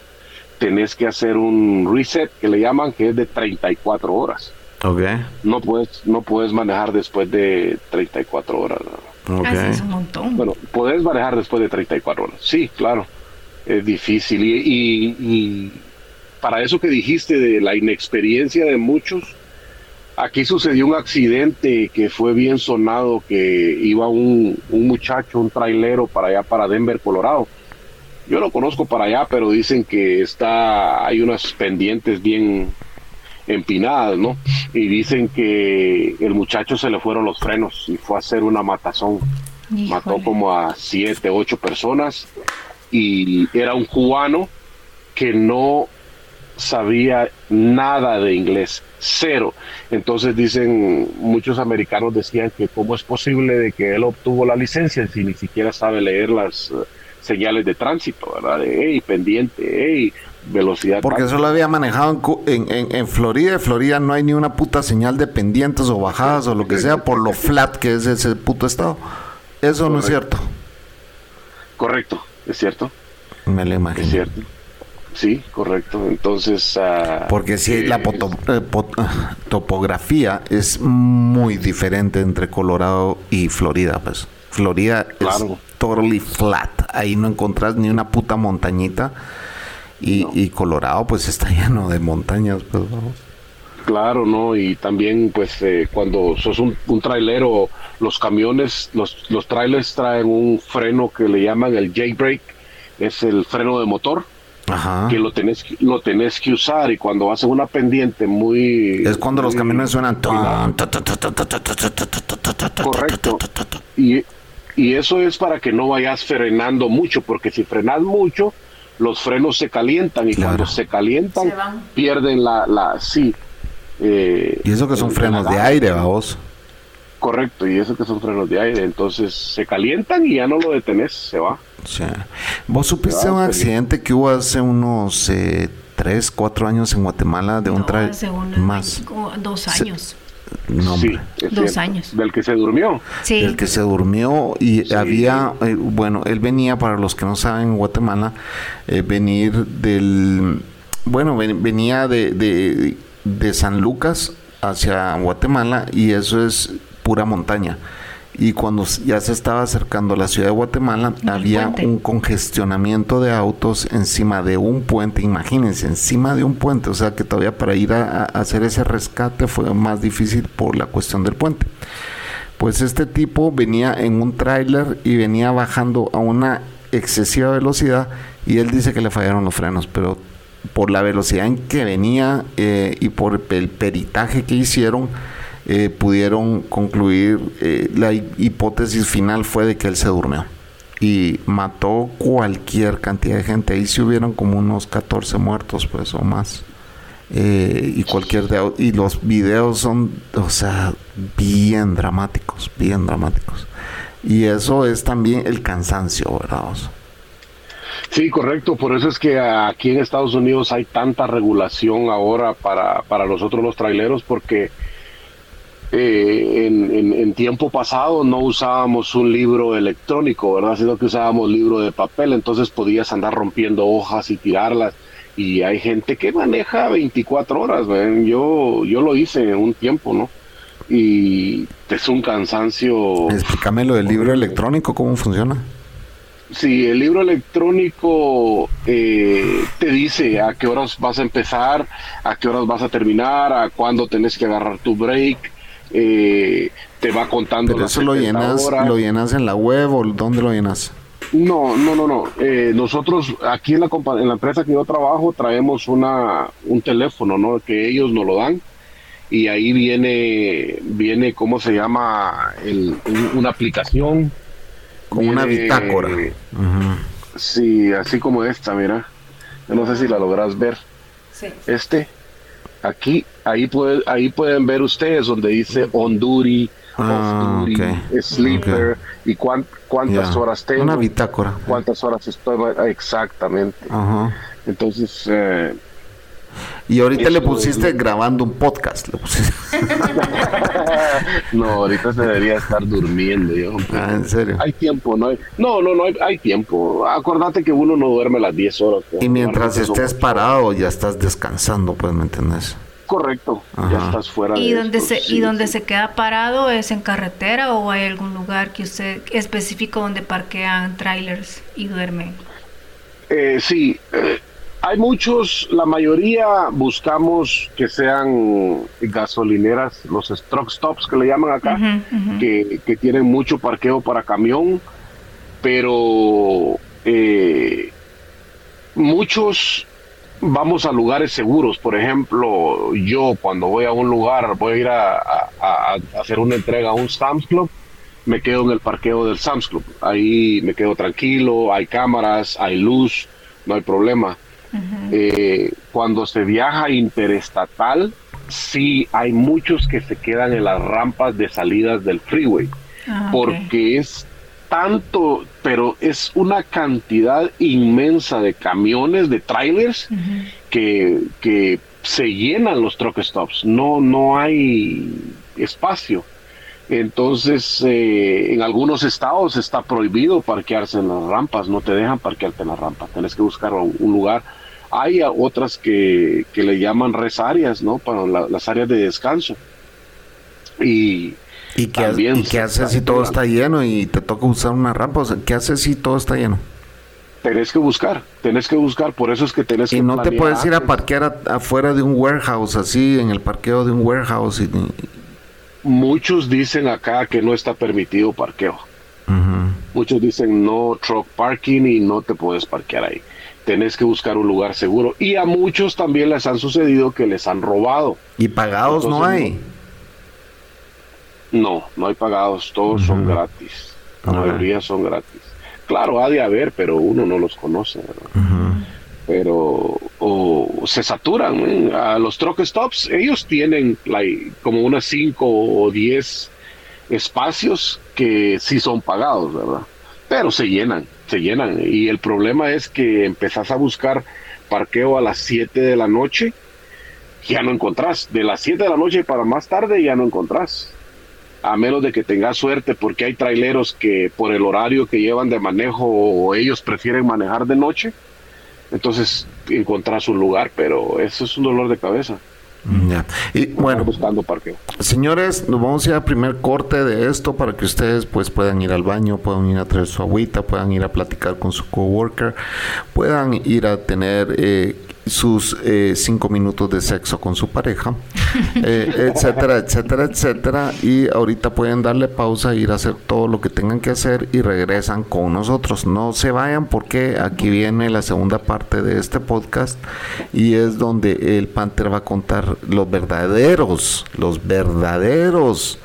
tenés que hacer un reset que le llaman, que es de 34 horas. Ok. No puedes, no puedes manejar después de 34 horas. ¿no? Ok. Ah, es un montón. Bueno, puedes manejar después de 34 horas. Sí, claro. Es difícil. Y, y- y para eso que dijiste de la inexperiencia de muchos, aquí sucedió un accidente que fue bien sonado, que iba un, un muchacho, un trailero para allá, para Denver, Colorado. Yo lo conozco para allá, pero dicen que está, hay unas pendientes bien empinadas, ¿no? Y dicen que el muchacho se le fueron los frenos y fue a hacer una matazón mató como a siete, ocho personas y era un cubano que no sabía nada de inglés, cero. Entonces dicen, muchos americanos decían que cómo es posible de que él obtuvo la licencia si ni siquiera sabe leer las eh, señales de tránsito, ¿verdad? De, hey, pendiente, hey, velocidad. Porque tal". solo había manejado en, en, en- Florida. En Florida no hay ni una puta señal de pendientes o bajadas o lo que sea por lo flat que es ese puto estado. Eso no es cierto. Correcto, es cierto, Me lo es imagino. cierto. Sí, correcto. Entonces... ah, Porque si eh, la eh, topografía es muy diferente entre Colorado y Florida, pues. Florida Claro. es totally flat. Ahí no encontrás ni una puta montañita. Y, No. y Colorado pues está lleno de montañas, pues vamos. Claro, ¿no? Y también, pues, eh, cuando sos un, un trailero, los camiones, los, los trailers traen un freno que le llaman el J-brake, es el freno de motor, Ajá. que lo tenés, que- lo tenés que usar y cuando vas en una pendiente muy... Es cuando los camiones suenan. Correcto. Y, y eso es para que no vayas frenando mucho, porque si frenas mucho, los frenos se calientan y Claro. cuando se calientan, Se pierden la... la sí. eh, Y eso que son frenos de aire, vamos. Correcto, y eso que son frenos de aire, entonces se calientan y ya no lo detenés, se va. Sí. ¿Vos supiste un accidente que hubo hace unos eh, 3, 4 años en Guatemala de un No, un- Más. dos Se- años. No, hombre. sí, Dos cierto. años. Del que se durmió. Sí. El que se durmió y Sí. había, eh, bueno, él venía, para los que no saben, en Guatemala, eh, venir del, bueno, ven- venía de, de, de San Lucas hacia Guatemala y eso es pura montaña. Y cuando ya se estaba acercando a la ciudad de Guatemala, El había puente. un congestionamiento de autos encima de un puente, imagínense, encima de un puente, o sea que todavía para ir a- a hacer ese rescate fue más difícil por la cuestión del puente. Pues este tipo venía en un tráiler y venía bajando a una excesiva velocidad y él dice que le fallaron los frenos, pero por la velocidad en que venía eh, y por el peritaje que hicieron, eh, pudieron concluir, eh, la hi- hipótesis final fue de que él se durmió y mató cualquier cantidad de gente. Ahí se hubieron como unos 14 muertos, pues, o más. Eh, y cualquier de, y los videos son o sea bien dramáticos bien dramáticos y eso es también el cansancio verdad? Sí, correcto. Por eso es que aquí en Estados Unidos hay tanta regulación ahora para, para nosotros los traileros, porque eh, en, en- en tiempo pasado no usábamos un libro electrónico, ¿verdad? Sino que usábamos libro de papel, entonces podías andar rompiendo hojas y tirarlas. Y hay gente que maneja 24 horas, ¿ven? Yo, yo lo hice en un tiempo, ¿no? Y es un cansancio. explícame lo del libro electrónico cómo funciona Sí, el libro electrónico eh, te dice a qué horas vas a empezar, a qué horas vas a terminar, a cuándo tenés que agarrar tu break, eh, te va contando pero eso lo 70 llenas horas. lo llenas en la web o dónde lo llenas No, no, no, no. Eh, nosotros aquí en la, en la empresa que yo trabajo traemos una, un teléfono, ¿no? Que ellos nos lo dan y ahí viene, viene ¿cómo se llama? El, un- una aplicación. como una bitácora Ujú. Sí, así como esta, mira. Yo no sé si la logras ver. Sí. Este, aquí, ahí, puede, ahí pueden ver ustedes donde dice on duty, Ah, off duty, ok. sleeper y cuán- cuántas horas tengo, una bitácora cuántas horas estoy. Exactamente. Ajá. Entonces, eh, y ahorita le pusiste grabando un podcast le pusiste. no, ahorita se debería estar durmiendo. Yo. ah en serio Hay tiempo, ¿no? Hay, no, no, no, hay, hay tiempo. Acordate que uno no duerme las 10 horas. y mientras estés parado ya estás descansando pues me entiendes Correcto, Ajá. ya estás fuera ¿Y de donde esto, se sí, y donde se queda parado es en carretera o hay algún lugar que usted específico donde parquean trailers y duermen? Eh, sí, eh, hay muchos, la mayoría buscamos que sean gasolineras, los truck stops que le llaman acá, que, que tienen mucho parqueo para camión, pero eh, muchos vamos a lugares seguros. Por ejemplo, yo cuando voy a un lugar, voy a ir a- a hacer una entrega a un Sam's Club, me quedo en el parqueo del Sam's Club. Ahí me quedo tranquilo, hay cámaras, hay luz, no hay problema. Eh, cuando se viaja interestatal, sí hay muchos que se quedan en las rampas de salidas del freeway Ah, porque es tanto, pero es una cantidad inmensa de camiones, de trailers, que, que se llenan los truck stops. No, no hay espacio. Entonces, eh, en algunos estados está prohibido parquearse en las rampas, no te dejan parquearte en las rampas, tenés que buscar un, un lugar. Hay otras que, que le llaman res áreas, ¿no? Para la- las áreas de descanso. Y ¿Y qué, También y qué haces si todo está lleno y te toca usar una rampa? O sea, ¿Qué haces si todo está lleno? tenés que buscar, tenés que buscar, por eso es que tenés que Y no te puedes ir a parquear a- afuera de un warehouse, así, en el parqueo de un warehouse. Y, Muchos dicen acá que no está permitido parqueo. Muchos dicen no truck parking y no te puedes parquear ahí. Tenés que buscar un lugar seguro. Y a muchos también les han sucedido que les han robado. Y pagados no hay. No, no hay pagados, todos son gratis. La Ajá. mayoría son gratis. Claro, ha de haber, pero uno no los conoce. ¿verdad? Pero o se saturan. ¿eh? A los truck stops, ellos tienen como unas 5 o 10 espacios que sí son pagados, ¿verdad? Pero se llenan, se llenan. Y el problema es que empezás a buscar parqueo a las 7 de la noche, ya no encontrás. De las 7 de la noche para más tarde ya no encontrás. A menos de que tengas suerte, porque hay traileros que por el horario que llevan de manejo o ellos prefieren manejar de noche, entonces encontrás un lugar, pero eso es un dolor de cabeza. Ya. Y bueno, buscando parqueo. Señores, nos vamos a ir a primer corte de esto para que ustedes pues puedan ir al baño, puedan ir a traer su agüita, puedan ir a platicar con su coworker, puedan ir a tener eh, sus eh, cinco minutos de sexo con su pareja, eh, etcétera, etcétera, etcétera. Y ahorita pueden darle pausa, ir a hacer todo lo que tengan que hacer y regresan con nosotros. No se vayan porque aquí viene la segunda parte de este podcast y es donde el Panther va a contar los verdaderos, los verdaderos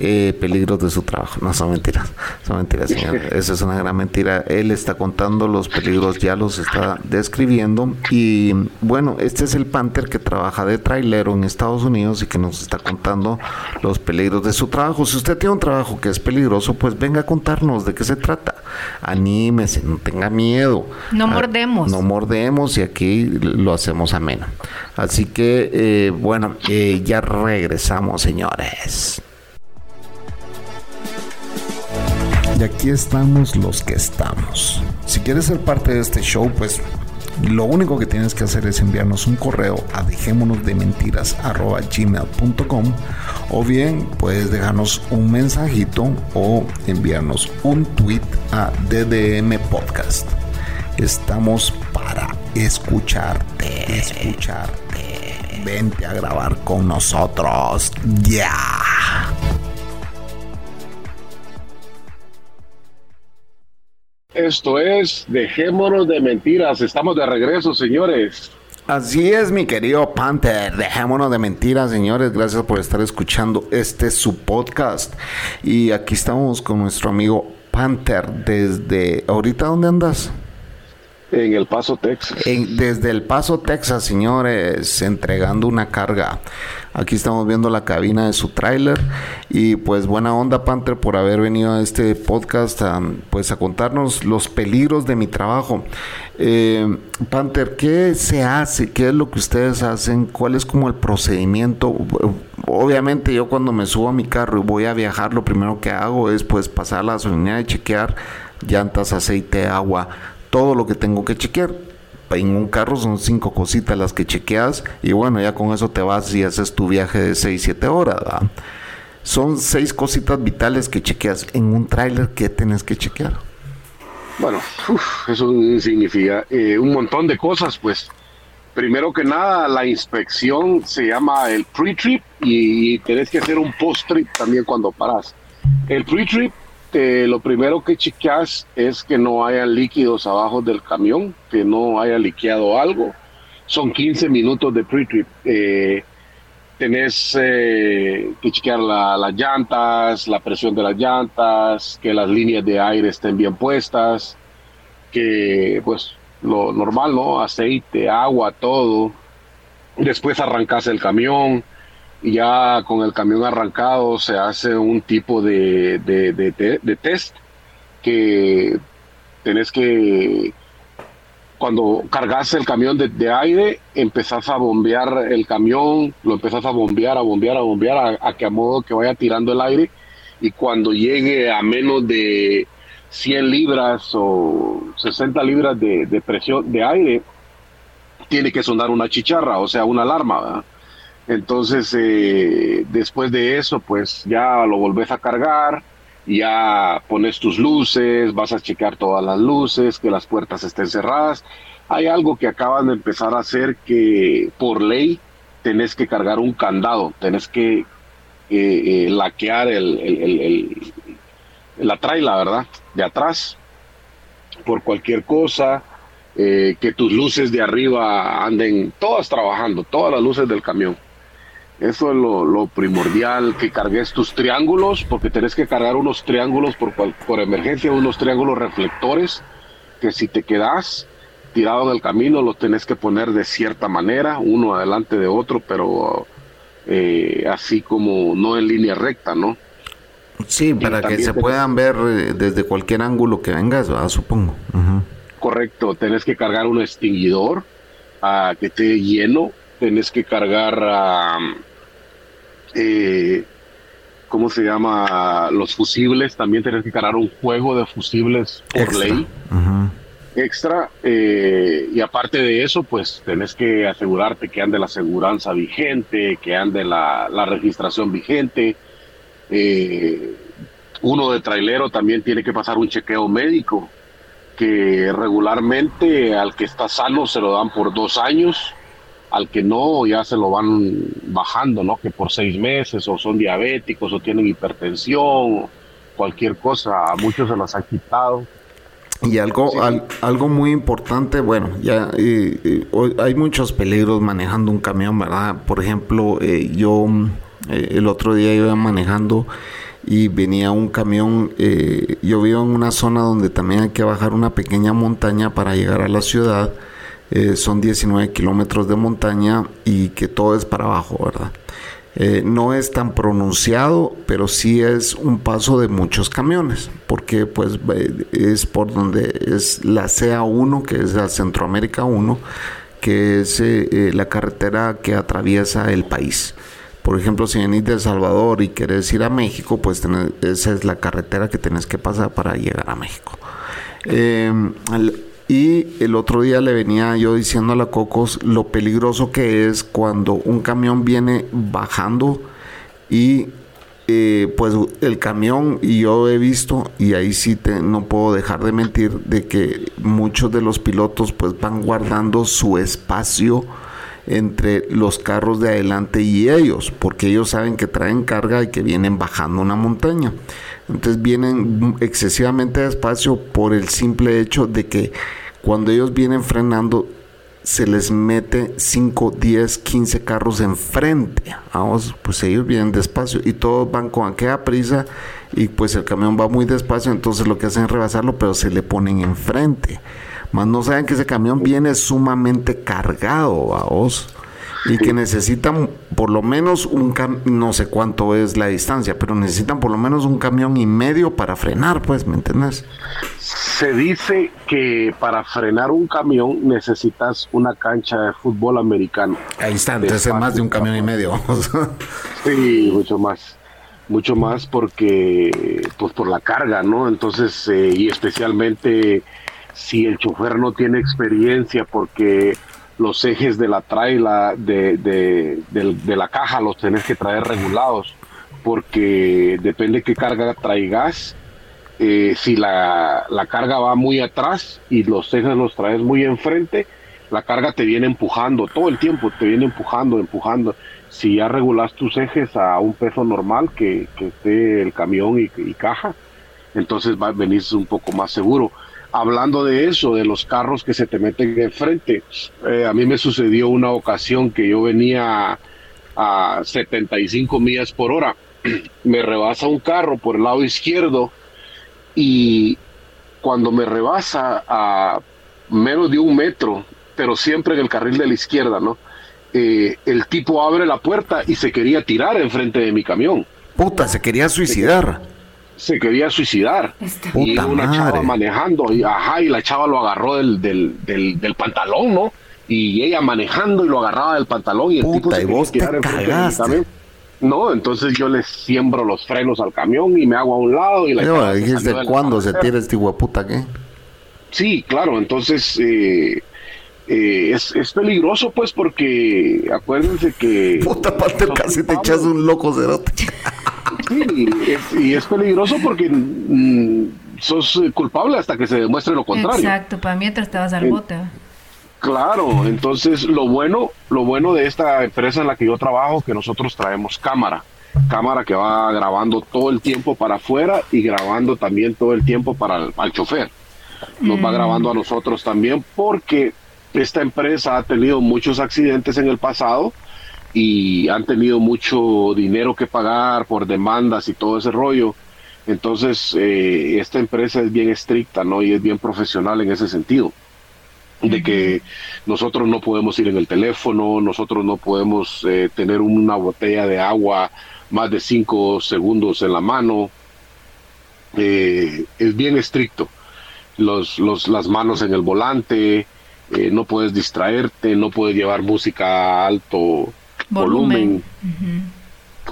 eh, peligros de su trabajo. No son mentiras, son mentiras, señor. Esa es una gran mentira. Él está contando los peligros, ya los está describiendo. Y bueno, este es el Panther que trabaja de trailero en Estados Unidos y que nos está contando los peligros de su trabajo. Si usted tiene un trabajo que es peligroso, pues venga a contarnos de qué se trata. Anímese, no tenga miedo. No Ah, mordemos. No mordemos y aquí lo hacemos ameno. Así que, eh, bueno, eh, ya regresamos, señores. Y aquí estamos los que estamos. Si quieres ser parte de este show, pues lo único que tienes que hacer es enviarnos un correo a dejémonos de mentiras o bien puedes dejarnos un mensajito o enviarnos un tweet a DDM Podcast. Estamos para escucharte, escucharte. Vente a grabar con nosotros. Ya. Esto es Dejémonos de Mentiras. Estamos de regreso, señores. Así es, mi querido Panther. Dejémonos de mentiras, señores. Gracias por estar escuchando este su podcast. Y aquí estamos con nuestro amigo Panther desde... ¿Ahorita dónde andas? En El Paso, Texas. En- desde El Paso, Texas, señores, entregando una carga. Aquí estamos viendo la cabina de su tráiler y pues buena onda Panther por haber venido a este podcast a, pues a contarnos los peligros de mi trabajo. Eh, Panther, ¿qué se hace? ¿Qué es lo que ustedes hacen? ¿Cuál es como el procedimiento? Obviamente yo cuando me subo a mi carro y voy a viajar, lo primero que hago es pues pasar la gasolinera y chequear llantas, aceite, agua, todo lo que tengo que chequear. En un carro son cinco cositas las que chequeas y bueno, ya con eso te vas y haces tu viaje de 6, 7 horas. Son seis cositas vitales que chequeas. En un tráiler, ¿qué tienes que chequear? Bueno, eso significa eh, un montón de cosas, pues. Primero que nada, la inspección se llama el pre-trip y, tenés que hacer un post-trip también cuando paras. El pre-trip, eh, lo primero que chequeas es que no haya líquidos abajo del camión, que no haya liqueado algo. Son 15 minutos de pre-trip. Eh, tenés eh, que chequear la- las llantas, la presión de las llantas, que las líneas de aire estén bien puestas, que pues lo normal, ¿no? Aceite, agua, todo. Después arrancas el camión ya con el camión arrancado se hace un tipo de, de, de- test que tenés que cuando cargas el camión de, aire, empezás a bombear el camión, lo empezás a bombear, a bombear, a bombear, a, que a modo que vaya tirando el aire. Y cuando llegue a menos de 100 libras o 60 libras de, de presión de aire, tiene que sonar una chicharra, o sea, una alarma. Entonces, eh, después de eso, pues ya lo volvés a cargar ya pones tus luces, vas a checar todas las luces, que las puertas estén cerradas. Hay algo que acaban de empezar a hacer que por ley tenés que cargar un candado, tenés que eh, eh, laquear el, el, el, la traila, ¿verdad? De atrás, por cualquier cosa, eh, que tus luces de arriba anden todas trabajando, todas las luces del camión. Eso es lo, primordial, que cargues tus triángulos, porque tenés que cargar unos triángulos por, por emergencia, unos triángulos reflectores, que si te quedas tirado en el camino, los tenés que poner de cierta manera, uno adelante de otro, pero eh, así como no en línea recta, ¿no? Sí, para que se puedan ver eh, desde cualquier ángulo que vengas, supongo. Correcto, tenés que cargar un extinguidor a que esté lleno, tenés que cargar, eh, ¿cómo se llama? Los fusibles, también tenés que cargar un juego de fusibles por ley. Extra, eh, y aparte de eso, pues tenés que asegurarte que ande la aseguranza vigente, que ande la, la registración vigente, eh, uno de trailero también tiene que pasar un chequeo médico, que regularmente al que está sano se lo dan por dos años, al que no ya se lo van bajando, ¿no? Que por seis meses o son diabéticos o tienen hipertensión, cualquier cosa, a muchos se los han quitado. Y algo, algo muy importante, bueno, ya hay muchos peligros manejando un camión, ¿verdad? Por ejemplo, eh, yo eh, el otro día iba manejando y venía un camión. Eh, yo vivo en una zona donde también hay que bajar una pequeña montaña para llegar a la ciudad. Eh, son 19 kilómetros de montaña y que todo es para abajo, ¿verdad? no es tan pronunciado, pero sí es un paso de muchos camiones, porque pues es por donde es la CA1, que es la Centroamérica 1, que es la carretera que atraviesa el país. Por ejemplo, si venís de El Salvador y querés ir a México, pues esa es la carretera que tenés que pasar para llegar a México. Y el otro día le venía yo diciendo a la Cocos lo peligroso que es cuando un camión viene bajando y eh, pues el camión y yo he visto y ahí sí te, no puedo dejar de mentir de que muchos de los pilotos pues van guardando su espacio entre los carros de adelante y ellos, porque ellos saben que traen carga y que vienen bajando una montaña. Entonces vienen excesivamente despacio por el simple hecho de que cuando ellos vienen frenando se les mete 5, 10, 15 carros enfrente. Vamos, pues ellos vienen despacio y todos van con aquella prisa y pues el camión va muy despacio, entonces lo que hacen es rebasarlo, pero se le ponen enfrente. Más no saben que ese camión viene sumamente cargado, a Y que necesitan por lo menos un camión, no sé cuánto es la distancia, pero necesitan por lo menos un camión y medio para frenar, pues, ¿me entiendes? Se dice que para frenar un camión necesitas una cancha de fútbol americano. Ahí está, entonces es más de un camión y medio. sí, mucho más mucho más porque pues por la carga, ¿no? Entonces, eh, y especialmente si el chofer no tiene experiencia porque los ejes de la traila de, de, la caja los tenés que traer regulados porque depende qué carga traigas eh, si la, la, carga va muy atrás y los ejes los traes muy enfrente la carga te viene empujando todo el tiempo te viene empujando empujando. Si ya regulas tus ejes a un peso normal que, que esté el camión y, y caja entonces va a venir un poco más seguro hablando de eso, de los carros que se te meten enfrente, eh, a mí me sucedió una ocasión que yo venía a 75 millas por hora, me rebasa un carro por el lado izquierdo y cuando me rebasa a menos de un metro, pero siempre en el carril de la izquierda, ¿no? Eh, el tipo abre la puerta y se quería tirar enfrente de mi camión. Puta, se quería suicidar se quería suicidar. Y una chava manejando, y ajá, y la chava lo agarró del, del, del, pantalón, ¿no? Y ella manejando y lo agarraba del pantalón y el tipo se y vos te cagaste. No, entonces yo le siembro los frenos al camión y me hago a un lado y la chava dijiste cuándo se tira este hueputa qué? Sí, claro, entonces eh, eh, es, es, peligroso pues porque acuérdense que puta parte casi te echas un loco cerote Sí, es- y es peligroso porque mm, sos eh, culpable hasta que se demuestre lo contrario. Exacto, para mientras te vas al bote. Claro, entonces lo bueno, lo bueno de esta empresa en la que yo trabajo, que nosotros traemos cámara, cámara que va grabando todo el tiempo para afuera y grabando también todo el tiempo para el al chofer. Nos va grabando a nosotros también porque esta empresa ha tenido muchos accidentes en el pasado y han tenido mucho dinero que pagar por demandas y todo ese rollo. Entonces, eh, esta empresa es bien estricta, ¿no? Y es bien profesional en ese sentido de que nosotros no podemos ir en el teléfono, nosotros no podemos eh, tener una botella de agua más de cinco segundos en la mano. Eh, es bien estricto. Los, los, las manos en el volante, eh, no puedes distraerte, no puedes llevar música alto volumen.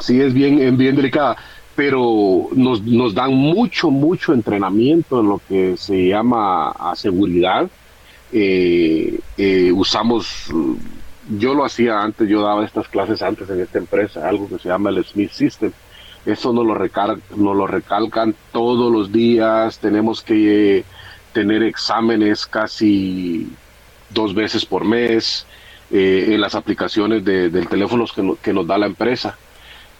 Sí, es bien, bien delicada, pero nos, nos dan mucho, mucho entrenamiento en lo que se llama seguridad. Eh, eh, usamos, yo lo hacía antes, yo daba estas clases antes en esta empresa, algo que se llama el Smith System. Eso nos lo, recal nos lo recalcan todos los días, tenemos que eh, tener exámenes casi dos veces por mes eh, en las aplicaciones de, del teléfono que, no- nos da la empresa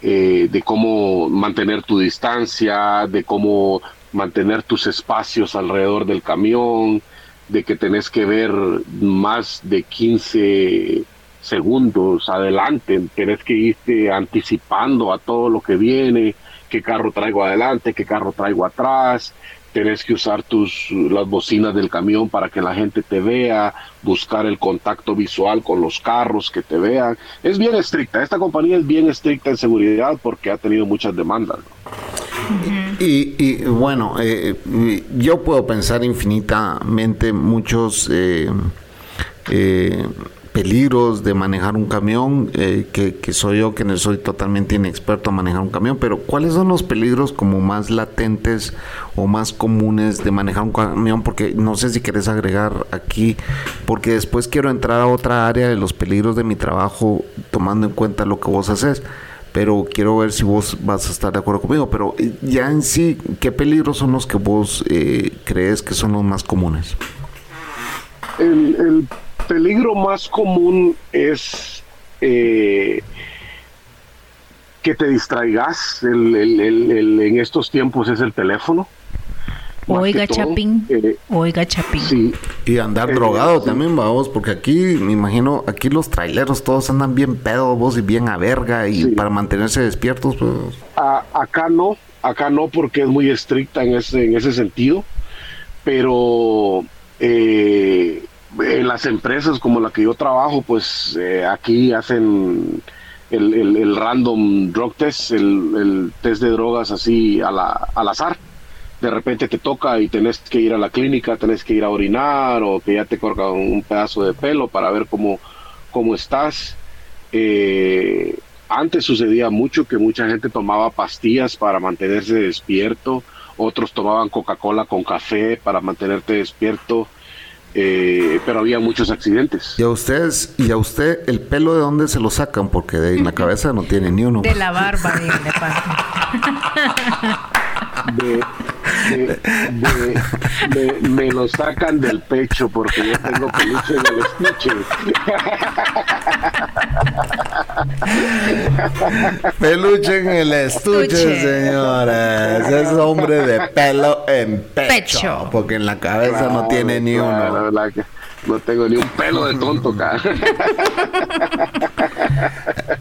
eh, de cómo mantener tu distancia, de cómo mantener tus espacios alrededor del camión, de que tenés que ver más de 15 segundos adelante, tenés que irte anticipando a todo lo que viene, qué carro traigo adelante, qué carro traigo atrás, tenés que usar tus las bocinas del camión para que la gente te vea, buscar el contacto visual con los carros que te vean. Es bien estricta, esta compañía es bien estricta en seguridad porque ha tenido muchas demandas. Y, y, bueno, eh, eh, yo puedo pensar infinitamente muchos eh, eh, peligros de manejar un camión, eh, que, que soy yo que no soy totalmente inexperto a manejar un camión, pero ¿cuáles son los peligros como más latentes o más comunes de manejar un camión? Porque no sé si querés agregar aquí, porque después quiero entrar a otra área de los peligros de mi trabajo tomando en cuenta lo que vos haces pero quiero ver si vos vas a estar de acuerdo conmigo. Pero eh, ya en sí, ¿qué peligros son los que vos eh, crees que son los más comunes? El, peligro más común es eh, que te distraigas. El, el- el- el- en estos tiempos es el teléfono. Más Oiga, todo, Chapín. eh, Oiga, Chapín. sí, Y andar Eh, drogado sí. también, vos, porque aquí, me imagino, aquí los traileros todos andan bien pedos, vos, y bien a verga, y Sí. para mantenerse despiertos, pues... A- acá no, acá no porque es muy estricta en ese, en ese sentido, pero eh, en las empresas como la que yo trabajo, pues eh, aquí hacen el, el- random drug test, el, el test de drogas así a la- al azar. De repente te toca y tenés que ir a la clínica, tenés que ir a orinar o que ya te cortan un pedazo de pelo para ver cómo, cómo estás. Eh, antes sucedía mucho que mucha gente tomaba pastillas para mantenerse despierto, otros tomaban Coca-Cola con café para mantenerte despierto, eh, pero había muchos accidentes. Y a ustedes, y a usted, ¿el pelo de dónde se lo sacan? Porque de en la cabeza no tiene ni uno. De la barba, papi. De- de- de- de- me lo sacan del pecho porque yo tengo peluche en el estuche. Peluche en el estuche, Estuche. señores. Es hombre de pelo en pecho. Pecho. Porque en la cabeza no tiene ni Claro, La uno. verdad que no tengo ni un pelo de tonto, cara.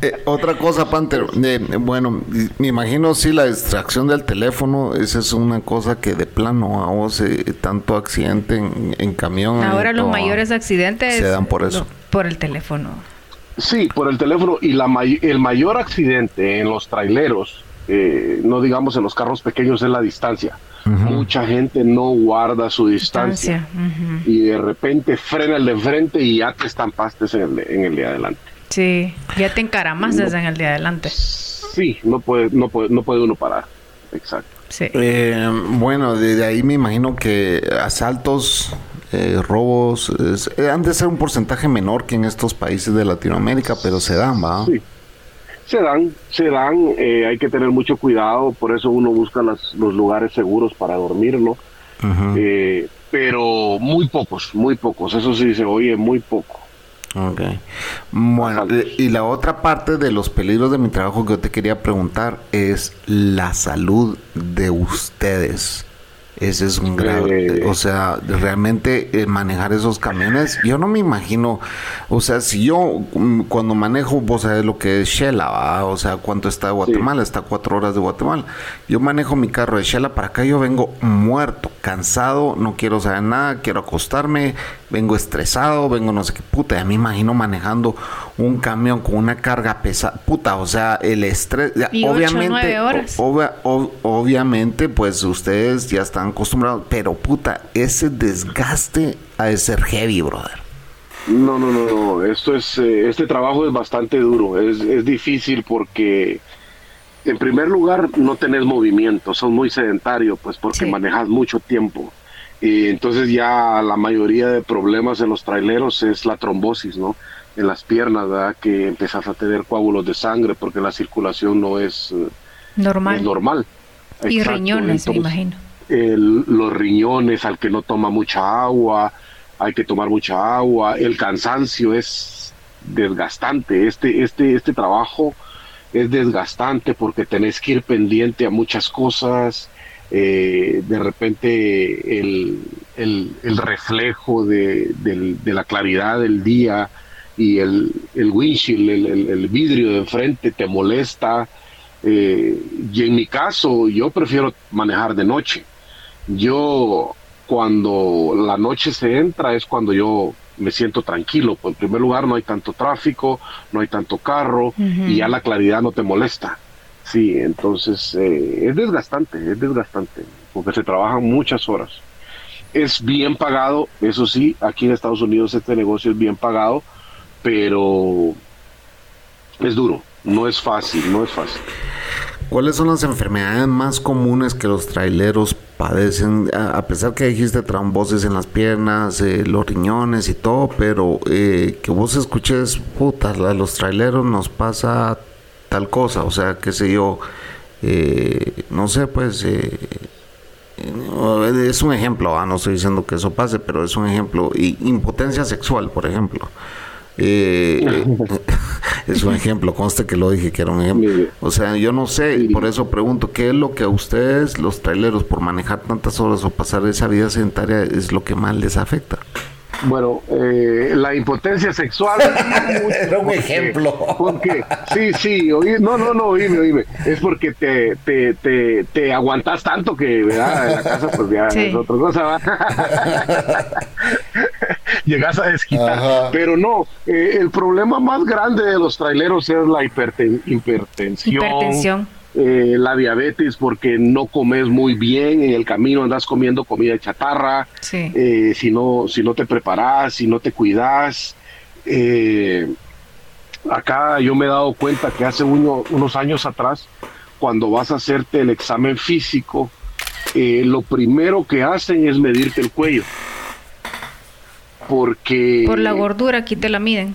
Eh, otra cosa, Panther. eh, bueno, me imagino sí la distracción del teléfono. Esa es una cosa que de plano a vos, eh, tanto accidente en, en camión. Ahora los todo, mayores accidentes se dan por eso. lo- por el teléfono. Sí, por el teléfono y la may- el mayor accidente en los traileros, eh, no digamos en los carros pequeños, es la distancia. Mucha gente no guarda su distancia, y de repente frena el de frente y ya te estampaste en el de, en el de adelante. Sí, ya te encaramas No. desde en el día adelante. Sí, no puede, no puede, no puede uno parar. Exacto. Sí. Eh, bueno, de, de ahí me imagino que asaltos, eh, robos, es- eh, han de ser un porcentaje menor que en estos países de Latinoamérica, pero se dan, ¿va? Sí. Se dan, se dan, eh, hay que tener mucho cuidado, por eso uno busca las, los lugares seguros para dormir, ¿no? Eh, pero muy pocos, muy pocos, eso sí se oye muy poco. Ok. Bueno, y la otra parte de los peligros de mi trabajo que yo te quería preguntar es la salud de ustedes. Ese es un grave, o sea, realmente eh, manejar esos camiones, yo no me imagino, o sea, si yo mm, cuando manejo, vos sabés lo que es Shela, o sea, cuánto está de Guatemala, está cuatro horas de Guatemala. Yo manejo mi carro de Shela para acá, yo vengo muerto, cansado, no quiero saber nada, quiero acostarme, vengo estresado, vengo no sé qué puta, ya me imagino manejando un camión con una carga pesada, puta, o sea, el estrés, obviamente, obviamente, pues ustedes ya están acostumbrados, pero puta, ese desgaste ha de ser heavy, brother. No, no, no, esto es, eh, este trabajo es bastante duro, es, es difícil porque en primer lugar no tenés movimiento, son muy sedentarios, pues porque manejas mucho tiempo. Y entonces ya la mayoría de problemas en los traileros es la trombosis, ¿no? En las piernas, ¿verdad? Que empezás a tener coágulos de sangre porque la circulación no es eh, normal. normal. Y riñones, me imagino. los riñones, al que no toma mucha agua, hay que tomar mucha agua. El cansancio es desgastante. Este, este, este trabajo es desgastante porque tenés que ir pendiente a muchas cosas eh, de repente el, el, reflejo de, la claridad del día y el, el windshield, el, vidrio de enfrente te molesta. Eh, y en mi caso, yo prefiero manejar de noche. Yo, cuando la noche se entra, es cuando yo me siento tranquilo. Pues, en primer lugar, no hay tanto tráfico, no hay tanto carro y ya la claridad no te molesta. Sí, entonces eh, es desgastante, es desgastante, porque se trabajan muchas horas. Es bien pagado, eso sí, aquí en Estados Unidos este negocio es bien pagado, pero es duro, no es fácil, no es fácil. ¿Cuáles son las enfermedades más comunes que los traileros padecen? A pesar que dijiste trombosis en las piernas, eh, los riñones y todo, pero eh, que vos escuches, puta, a los traileros nos pasa tal cosa, o sea, qué sé yo, eh, no sé, pues eh, es un ejemplo, ah, no estoy diciendo que eso pase, pero es un ejemplo, y impotencia sexual, por ejemplo. Eh, es un ejemplo, conste que lo dije que era un ejemplo. O sea, yo no sé, y por eso pregunto, ¿qué es lo que a ustedes, los traileros, por manejar tantas horas o pasar esa vida sedentaria, es lo que más les afecta? Bueno, eh, la impotencia sexual. Era un ejemplo. Porque, sí, sí, no, no, no, oíme, oíme. Es porque te, te, te, te aguantas tanto que, ¿verdad? En la casa, pues ya es otra cosa, ¿va? Llegas a desquitar. Pero no, eh, el problema más grande de los traileros es la hipertensión. Hipertensión eh, la diabetes porque no comes muy bien, en el camino andas comiendo comida chatarra, eh, si, no, si no te preparas, si no te cuidas. Eh, acá yo me he dado cuenta que hace unos años atrás, cuando vas a hacerte el examen físico, lo primero que hacen es medirte el cuello. Porque... Por la gordura aquí te la miden.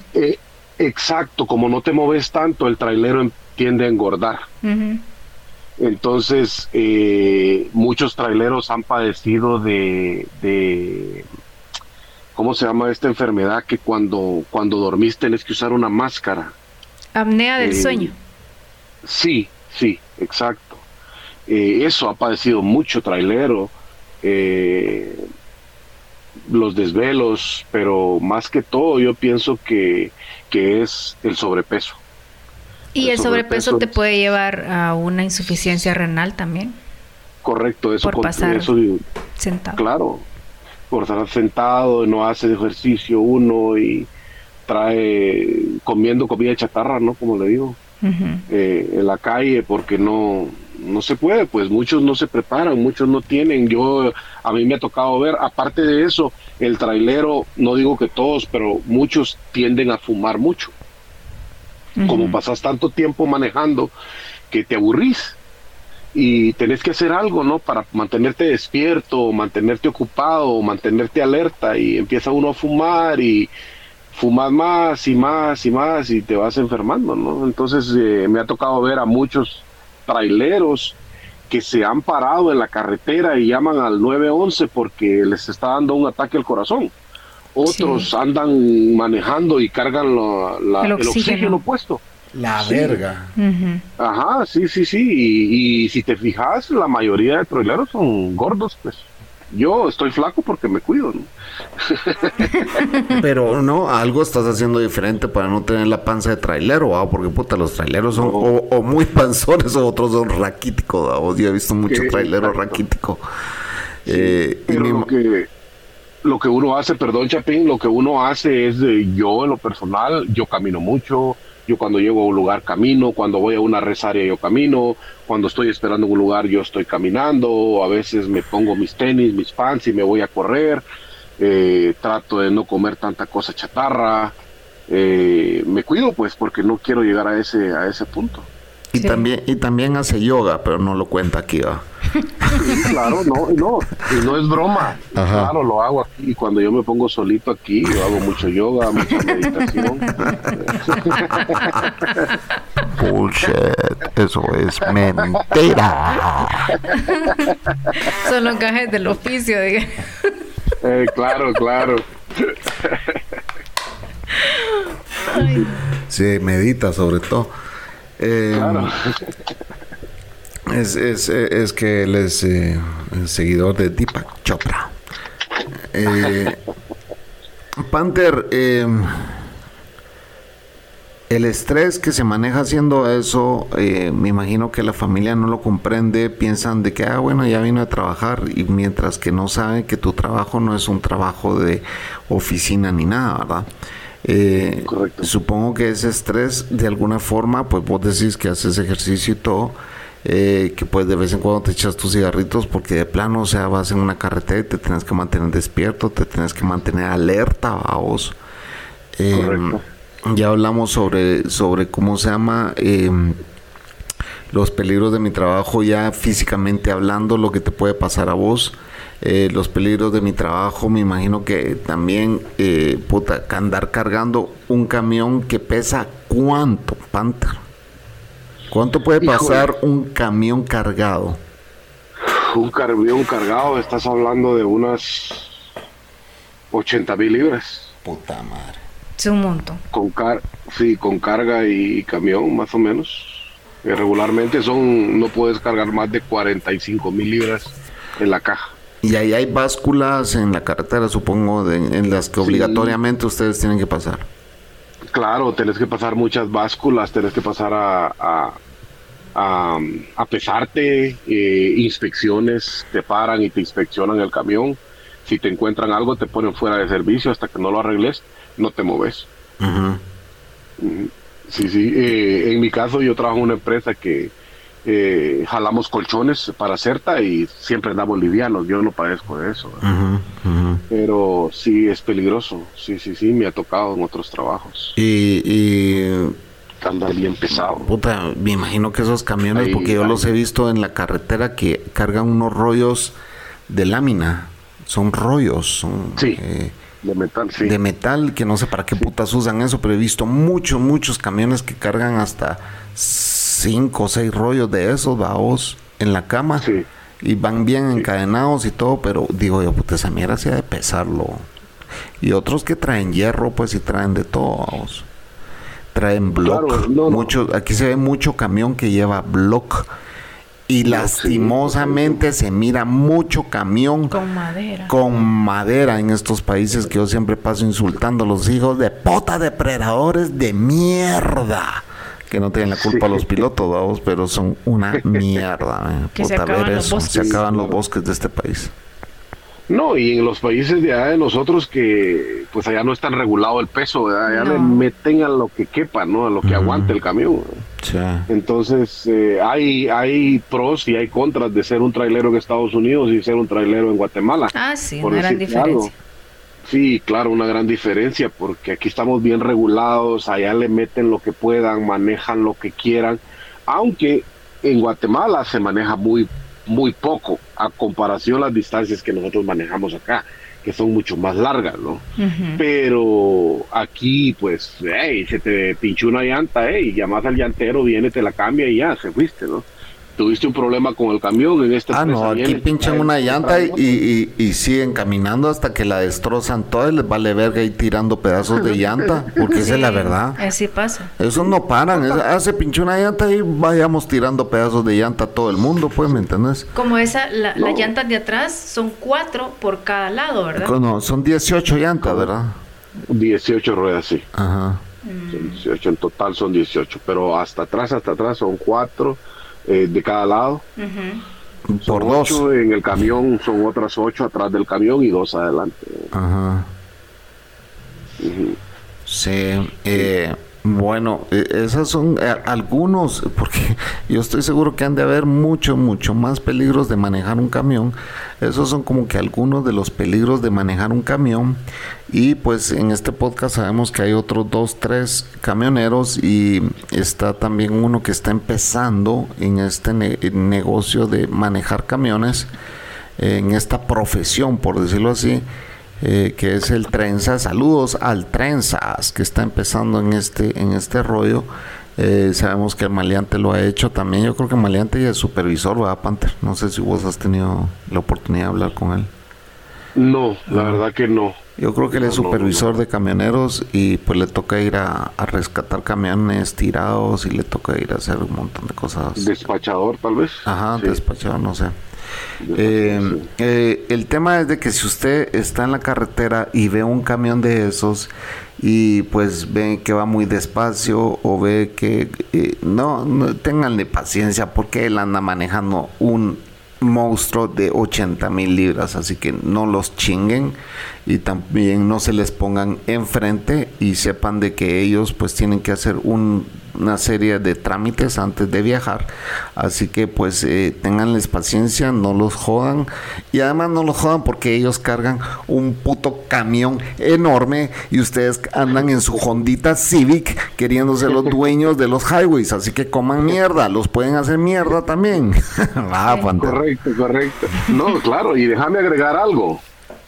exacto, como no te moves tanto, el trailero tiende a engordar. Entonces, eh, muchos traileros han padecido de, de, ¿cómo se llama esta enfermedad? Que cuando, cuando dormís tenés que usar una máscara. Apnea del eh, sueño. Sí, sí, exacto. Eh, eso ha padecido mucho trailero. Los desvelos, pero más que todo yo pienso que, que es el sobrepeso. Y el, sobrepeso, te puede llevar a una insuficiencia renal también. Correcto, eso por pasar eso, sentado. Claro, por estar sentado, no hace ejercicio uno y trae comiendo comida chatarra, ¿no? Como le digo, eh, en la calle porque no no se puede, pues muchos no se preparan, muchos no tienen. Yo a mí me ha tocado ver, aparte de eso, el trailero, no digo que todos, pero muchos tienden a fumar mucho como pasas tanto tiempo manejando que te aburrís y tenés que hacer algo, ¿no? Para mantenerte despierto, mantenerte ocupado, mantenerte alerta y empieza uno a fumar y fumas más y más y más y te vas enfermando, ¿no? Entonces eh, me ha tocado ver a muchos traileros que se han parado en la carretera y llaman al 911 porque les está dando un ataque al corazón. Otros andan manejando y cargan la- la- El el, oxígeno. oxígeno. puesto. La verga. Ajá, sí, sí, sí. Y, y si te fijas, la mayoría de traileros son gordos, pues. Yo estoy flaco porque me cuido, ¿no? Pero no, algo estás haciendo diferente para no tener la panza de trailero, ¿va? porque puta, los traileros son No. o, o muy panzones o otros son raquíticos, ¿va? Vos ya he visto mucho Sí, trailero exacto. raquítico. Eh, y Pero mi lo que, lo que uno hace, perdón, Chapín, lo que uno hace es de yo en lo personal, yo camino mucho, yo cuando llego a un lugar camino, cuando voy a una rezaria yo camino, cuando estoy esperando un lugar yo estoy caminando, a veces me pongo mis tenis, mis pants y me voy a correr, eh, trato de no comer tanta cosa chatarra, eh, me cuido pues porque no quiero llegar a ese, a ese punto. Y Sí. también y también hace yoga, pero no lo cuenta aquí, ¿va? Claro, no, no, y no es broma. Ajá. Claro, lo hago aquí. Y cuando yo me pongo solito aquí, yo hago mucho yoga, mucha meditación. Bullshit, eso es mentira. Son los gajes del oficio, diga. Eh, claro, claro. Ay, Sí, medita sobre todo. Eh. Es, es, es que él es eh, seguidor de Deepak Chopra. Eh, Panther, eh, el estrés que se maneja haciendo eso, eh, me imagino que la familia no lo comprende, piensan de que, ah, bueno, ya vino a trabajar, y mientras que no saben que tu trabajo no es un trabajo de oficina ni nada, ¿verdad? Eh, Correcto. Supongo que ese estrés, de alguna forma, pues vos decís que haces ejercicio y todo, eh, que pues de vez en cuando te echas tus cigarritos porque de plano, o sea, vas en una carretera y te tienes que mantener despierto, te tienes que mantener alerta a vos. Eh, Correcto. ya hablamos sobre, sobre cómo se llama eh, los peligros de mi trabajo, ya físicamente hablando, lo que te puede pasar a vos. Eh, los peligros de mi trabajo, me imagino que también, eh, puta, andar cargando un camión que pesa cuánto, Panther. ¿Cuánto puede Híjole. pasar un camión cargado? Un camión cargado, estás hablando de unas 80 mil libras. Puta madre. es un montón. Con, car sí, con carga y camión, más o menos. Eh, regularmente son, no puedes cargar más de 45 mil libras en la caja. Y ahí hay básculas en la carretera, supongo, de- en las que Sí. obligatoriamente ustedes tienen que pasar. Claro, tenés que pasar muchas básculas, tenés que pasar a, a, a, a pesarte, eh, inspecciones, te paran y te inspeccionan el camión. Si te encuentran algo, te ponen fuera de servicio hasta que no lo arregles, no te moves. Sí, sí. eh, en mi caso, yo trabajo en una empresa que eh, jalamos colchones para CERTA y siempre andamos livianos. Yo no padezco de eso. Pero sí es peligroso. Sí, sí, sí. Me ha tocado en otros trabajos. Y, y Andar bien pesado. Puta, me imagino que esos camiones, Ahí, porque yo ahí. los he visto en la carretera que cargan unos rollos de lámina. Son rollos, son Sí. eh, De metal, sí. de metal, que no sé para qué putas usan eso, pero he visto muchos, muchos camiones que cargan hasta cinco o seis rollos de esos, vaos, en la cama. Sí. Y van bien encadenados y todo, pero digo yo, puta, esa mierda se ha de pesarlo. Y otros que traen hierro, pues y traen de todo, vaos. Traen block. Claro, no, no. Mucho, aquí se ve mucho camión que lleva block. Y sí, lastimosamente se mira mucho camión Con madera. con madera en estos países que yo siempre paso insultando a los hijos de pota depredadores de mierda. Que no tienen la culpa Sí. los pilotos, vamos, pero son una mierda. eh. Que se acaban ver los bosques. Se acaban los bosques de este país. No, y en los países de allá de nosotros que pues allá no es tan regulado el peso, ¿verdad? allá No. le meten a lo que quepa, ¿no? A lo que aguante el camión. Entonces, eh, hay, hay pros y hay contras de ser un trailero en Estados Unidos y ser un trailero en Guatemala. Ah, sí, una gran algo. Sí, claro, una gran diferencia, porque aquí estamos bien regulados, allá le meten lo que puedan, manejan lo que quieran, aunque en Guatemala se maneja muy, muy poco a comparación las distancias que nosotros manejamos acá. que son mucho más largas, ¿no? Pero aquí, pues, hey, se te pinchó una llanta, hey, llamas al llantero, viene, te la cambia y ya, se fuiste, ¿no? Tuviste un problema con el camión en este Ah, no, aquí pinchan una llanta y, y, y siguen caminando hasta que la destrozan toda y les vale verga y tirando pedazos de llanta, porque esa es la verdad. Así pasa. Eso no paran, es- ah, se pinchó una llanta y vayamos tirando pedazos de llanta a todo el mundo, pues, ¿me entendés? Como esa, la, No. las llantas de atrás son cuatro por cada lado, ¿verdad? No, son 18 llantas, ¿verdad? 18 ruedas, sí. Ajá. Son 18, en total son 18, pero hasta atrás, hasta atrás son cuatro eh, de cada lado. Son Por dos. ocho en el camión, son otras ocho atrás del camión y dos adelante. Ajá. Sí, eh, bueno, eh, esas son eh, algunos, porque yo estoy seguro que han de haber mucho, mucho más peligros de manejar un camión. Esos son como que algunos de los peligros de manejar un camión. Y pues en este podcast sabemos que hay otros dos, tres camioneros y está también uno que está empezando en este ne- negocio de manejar camiones, en esta profesión, por decirlo así eh, que es el Trenzas. Saludos al Trenzas, que está empezando en este, en este rollo. Eh, sabemos que Maleante lo ha hecho también. Yo creo que Maleante y el supervisor, ¿verdad, Panther? No sé si vos has tenido la oportunidad de hablar con él. No, la verdad que no. Yo creo que él es No, no, supervisor de camioneros y pues le toca ir a, a rescatar camiones tirados y le toca ir a hacer un montón de cosas. Despachador, tal vez. Ajá, Sí, despachado, no sé. Eh, eh, el tema es de que si usted está en la carretera y ve un camión de esos y pues ve que va muy despacio o ve que eh, no, no ténganle paciencia porque él anda manejando un monstruo de 80 mil libras así que no los chinguen y también no se les pongan enfrente y sepan de que ellos pues tienen que hacer un- una serie de trámites antes de viajar así que pues eh, tenganles paciencia no los jodan y además no los jodan porque ellos cargan un puto camión enorme y ustedes andan en su Hondita Civic queriéndose los dueños de los highways así que coman mierda los pueden hacer mierda también. Correcto, correcto. No, claro, y déjame agregar algo.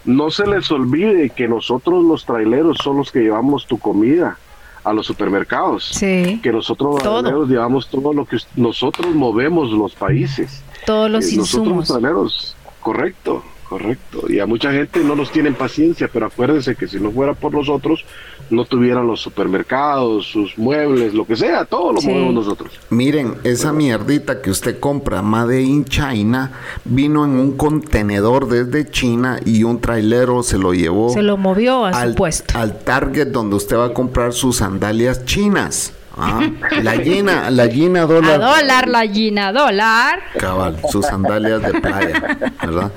No se les olvide que nosotros los traileros son los que llevamos tu comida a los supermercados. Sí. Que nosotros Todo. llevamos todo lo que nosotros movemos los países. Todos los Eh, nosotros los insumos. traileros, correcto, correcto. Y a mucha gente no nos tienen paciencia, pero acuérdense que si no fuera por nosotros, no tuvieran los supermercados, sus muebles, lo que sea, todo lo Sí. movemos nosotros. Miren, esa mierdita que usted compra, Made in China, vino en un contenedor desde China y un trailero se lo llevó Se lo movió a su al, puesto. al Target donde usted va a comprar sus sandalias chinas. Ah, la Gina, la Gina A dólar. dólar la Gina, dólar. Cabal, sus sandalias de playa, ¿verdad?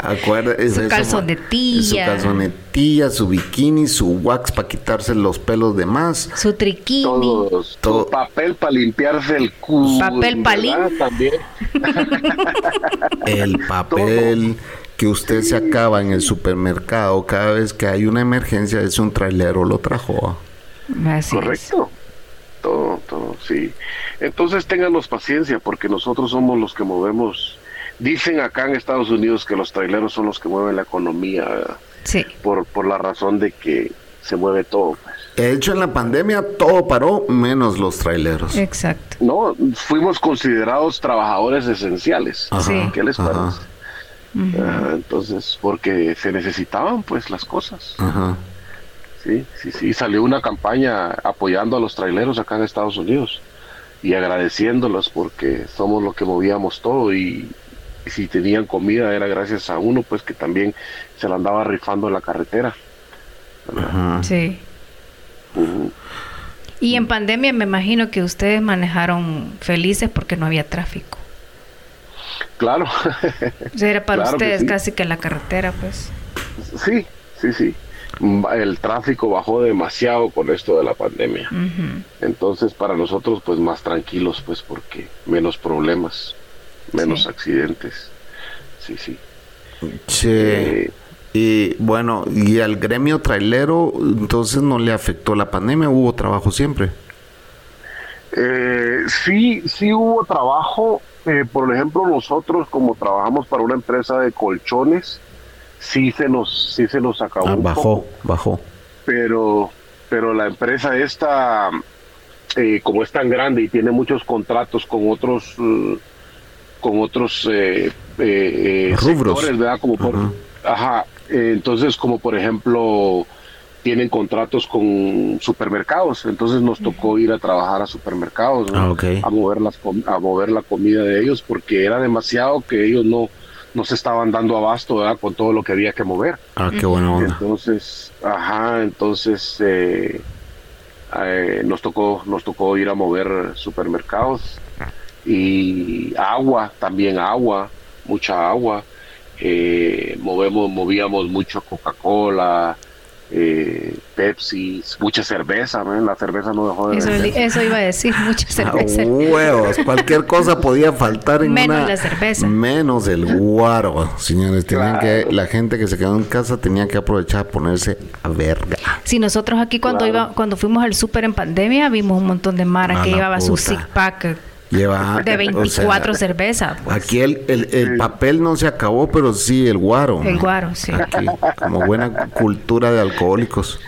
Su eso, calzonetilla. Su calzonetilla, su bikini, su wax para quitarse los pelos de más. Su triquini. Todos. Todo. Su papel para limpiarse el culo. Papel palín. También. El papel que usted se acaba en el supermercado cada vez que hay una emergencia, es un trailero lo trajo. Así es. Correcto. Todo, todo, sí. Entonces ténganos paciencia porque nosotros somos los que movemos. Dicen acá en Estados Unidos que los traileros son los que mueven la economía ¿verdad? Sí. por, por la razón de que se mueve todo. pues. De hecho, en la pandemia todo paró, menos los traileros. Exacto. No, fuimos considerados trabajadores esenciales. Ajá, Sí. ¿Qué les ajá, parece? Ah, entonces, porque se necesitaban pues las cosas. ajá. Sí, sí, sí. Salió una campaña apoyando a los traileros acá en Estados Unidos y agradeciéndolos porque somos los que movíamos todo y si tenían comida era gracias a uno pues que también se la andaba rifando en la carretera. ajá. Sí. Y en pandemia me imagino que ustedes manejaron felices porque no había tráfico. Claro, O sea, era para Claro que ustedes sí. casi que la carretera, pues. sí, sí, sí. Mm, El tráfico bajó demasiado con esto de la pandemia. Entonces para nosotros pues más tranquilos pues porque menos problemas, menos Sí. accidentes. Sí, sí. Sí. Eh, Y bueno, y al gremio trailero, entonces no le afectó la pandemia, hubo trabajo siempre. Eh, sí, sí hubo trabajo. eh, por ejemplo, nosotros como trabajamos para una empresa de colchones, sí se nos, sí se nos acabó. Ah, un bajó, poco. bajó. pero pero la empresa esta eh, como es tan grande y tiene muchos contratos con otros eh, con otros eh, eh, eh, Rubros. sectores, ¿verdad? Como por, Ajá. ajá, eh, entonces como por ejemplo tienen contratos con supermercados, entonces nos tocó ir a trabajar a supermercados, ¿no? Ah, a mover las a mover la comida de ellos porque era demasiado que ellos no no se estaban dando abasto ¿verdad? con todo lo que había que mover. Ah, qué buena onda. Entonces, ajá, entonces eh, eh, nos tocó nos tocó ir a mover supermercados y agua, también agua, mucha agua. Eh, movemos, movíamos mucho Coca-Cola, eh, Pepsi, mucha cerveza, man, la cerveza no dejó de Eso, eso iba a decir, mucha cerveza. Ah, huevos, cualquier cosa podía faltar en Menos una- la cerveza. Menos el guaro, señores. Tenían que, la gente que se quedó en casa tenía que aprovechar a ponerse a verga. Si nosotros aquí cuando Claro. iba, cuando fuimos al súper en pandemia, vimos un montón de mara A que llevaba su puta. six pack Lleva de o 24 sea, cervezas. pues. Aquí el, el, el papel no se acabó, pero sí el guaro. El guaro, sí. Aquí, como buena cultura de alcohólicos.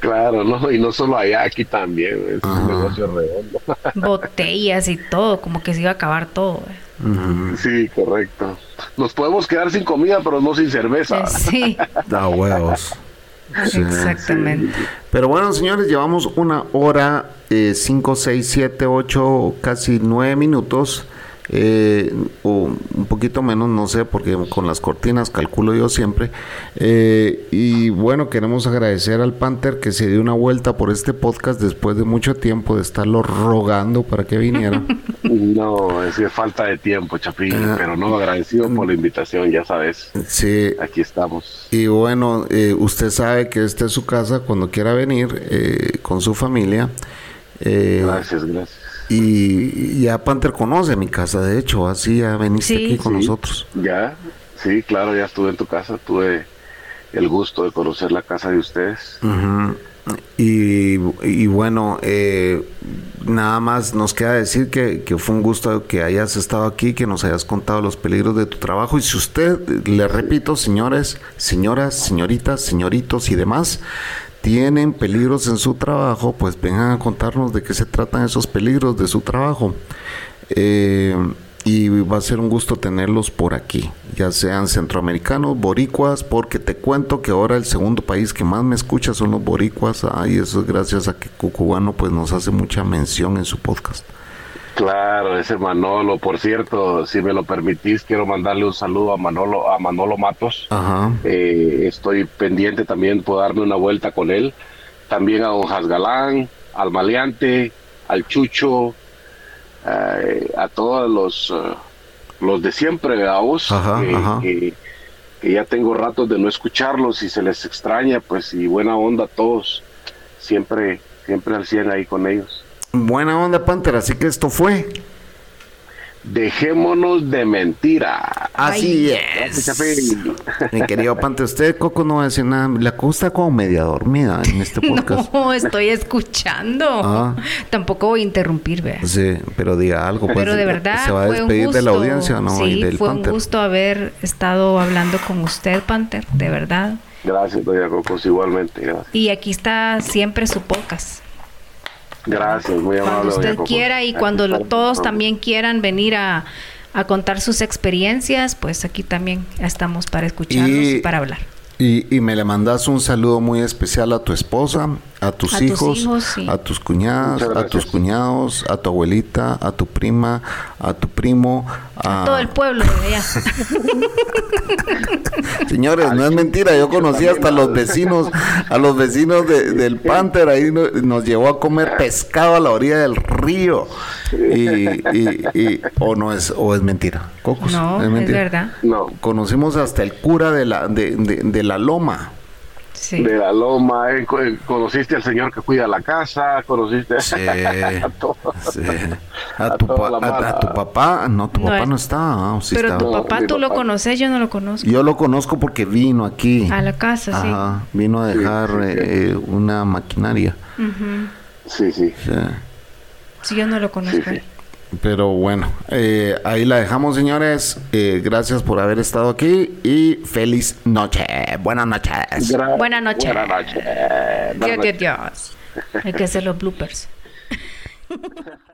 Claro, no, y no solo allá, aquí también, es Ajá. un negocio redondo. Botellas y todo, como que se iba a acabar todo. eh. Sí, correcto. Nos podemos quedar sin comida, pero no sin cerveza. Eh, Sí, Da huevos. Exactamente. Pero bueno, señores, llevamos una hora, 5, 6, 7, 8, casi 9 minutos. Eh, o un poquito menos, no sé, porque con las cortinas calculo yo siempre. Eh, y bueno, queremos agradecer al Panther que se dio una vuelta por este podcast después de mucho tiempo de estarlo rogando para que viniera. No, es que falta de tiempo, Chapín, Ah. pero no, agradecido por la invitación, ya sabes, sí, aquí estamos. Y bueno, eh, usted sabe que esta es su casa cuando quiera venir eh, con su familia. Eh, Gracias, gracias. Y, ya Panther conoce mi casa, de hecho, así ya veniste Sí. aquí con Sí, nosotros. Ya, sí, claro, ya estuve en tu casa, tuve el gusto de conocer la casa de ustedes. Y, y bueno, eh, nada más nos queda decir que, que fue un gusto que hayas estado aquí, que nos hayas contado los peligros de tu trabajo. Y si usted, le repito, señores, señoras, señoritas, señoritos y demás, tienen peligros en su trabajo, pues vengan a contarnos de qué se tratan esos peligros de su trabajo. Eh, y va a ser un gusto tenerlos por aquí, ya sean centroamericanos, boricuas, porque te cuento que ahora el segundo país que más me escucha son los boricuas, y eso es gracias a que Cucubano pues nos hace mucha mención en su podcast. Claro, ese Manolo, por cierto, si me lo permitís, quiero mandarle un saludo a Manolo, a Manolo Matos. Ajá. Eh, estoy pendiente también por darme una vuelta con él. También a Don Jasgalán, al Maleante, al Chucho, eh, a todos los, eh, los de siempre, ¿verdad, vos? Ajá, que, ajá. que- que ya tengo ratos de no escucharlos y se les extraña, pues, y buena onda a todos. Siempre, siempre al 100 ahí con ellos. Buena onda, Panther, así que esto fue. Dejémonos de mentira. Así Gracias, es. Mi querido Panther, usted, Coco, no va a decir nada. La cosa está como media dormida en este podcast. No, estoy escuchando. Ah. Tampoco voy a interrumpir, vea. Sí, pero diga algo. Pues, Pero de verdad ¿Se va a fue un despedir gusto. de la audiencia no? y Sí, del fue Panther. un gusto haber estado hablando con usted, Panther, de verdad. Gracias, doña Cocos, igualmente. Gracias, Y aquí está siempre su podcast. Gracias muy amable. Cuando usted quiera y cuando lo- todos también quieran venir a, a contar sus experiencias, pues aquí también estamos para escucharnos y, Y- para hablar. Y, y me le mandas un saludo muy especial a tu esposa, a tus A tus hijos, sí. a tus cuñadas, a tus cuñados, a tu abuelita, a tu prima, a tu primo, a... Todo el pueblo de allá. Señores, no es mentira, yo conocí hasta los vecinos, a los vecinos de- del Panther, ahí no- nos llevó a comer pescado a la orilla del río. Y, y- y- o no es, o es mentira. Cocos, No, es mentira. verdad. No, Conocimos hasta el cura de la, de, de- de la loma. Sí. de la loma, eh, eh, conociste al señor que cuida la casa, conociste Sí. a todos. Sí. A, A tu toda pa- la a- a mala. tu papá, no, tu No papá es- no está. ah, ¿o sí Pero está? tu No, papá, tú lo conoces, yo no lo conozco. Yo lo conozco porque vino aquí. A la casa, sí. Ajá, vino a dejar sí, sí. eh, una maquinaria. Ujú. Sí, sí. Sí. Sí, yo no lo conozco. Sí, sí. Pero bueno, eh, ahí la dejamos, señores. Eh, gracias por haber estado aquí y feliz noche. Buenas noches. Gra- Buenas noches. Buenas noches. Dios. Dios, Dios. Hay que hacer los bloopers.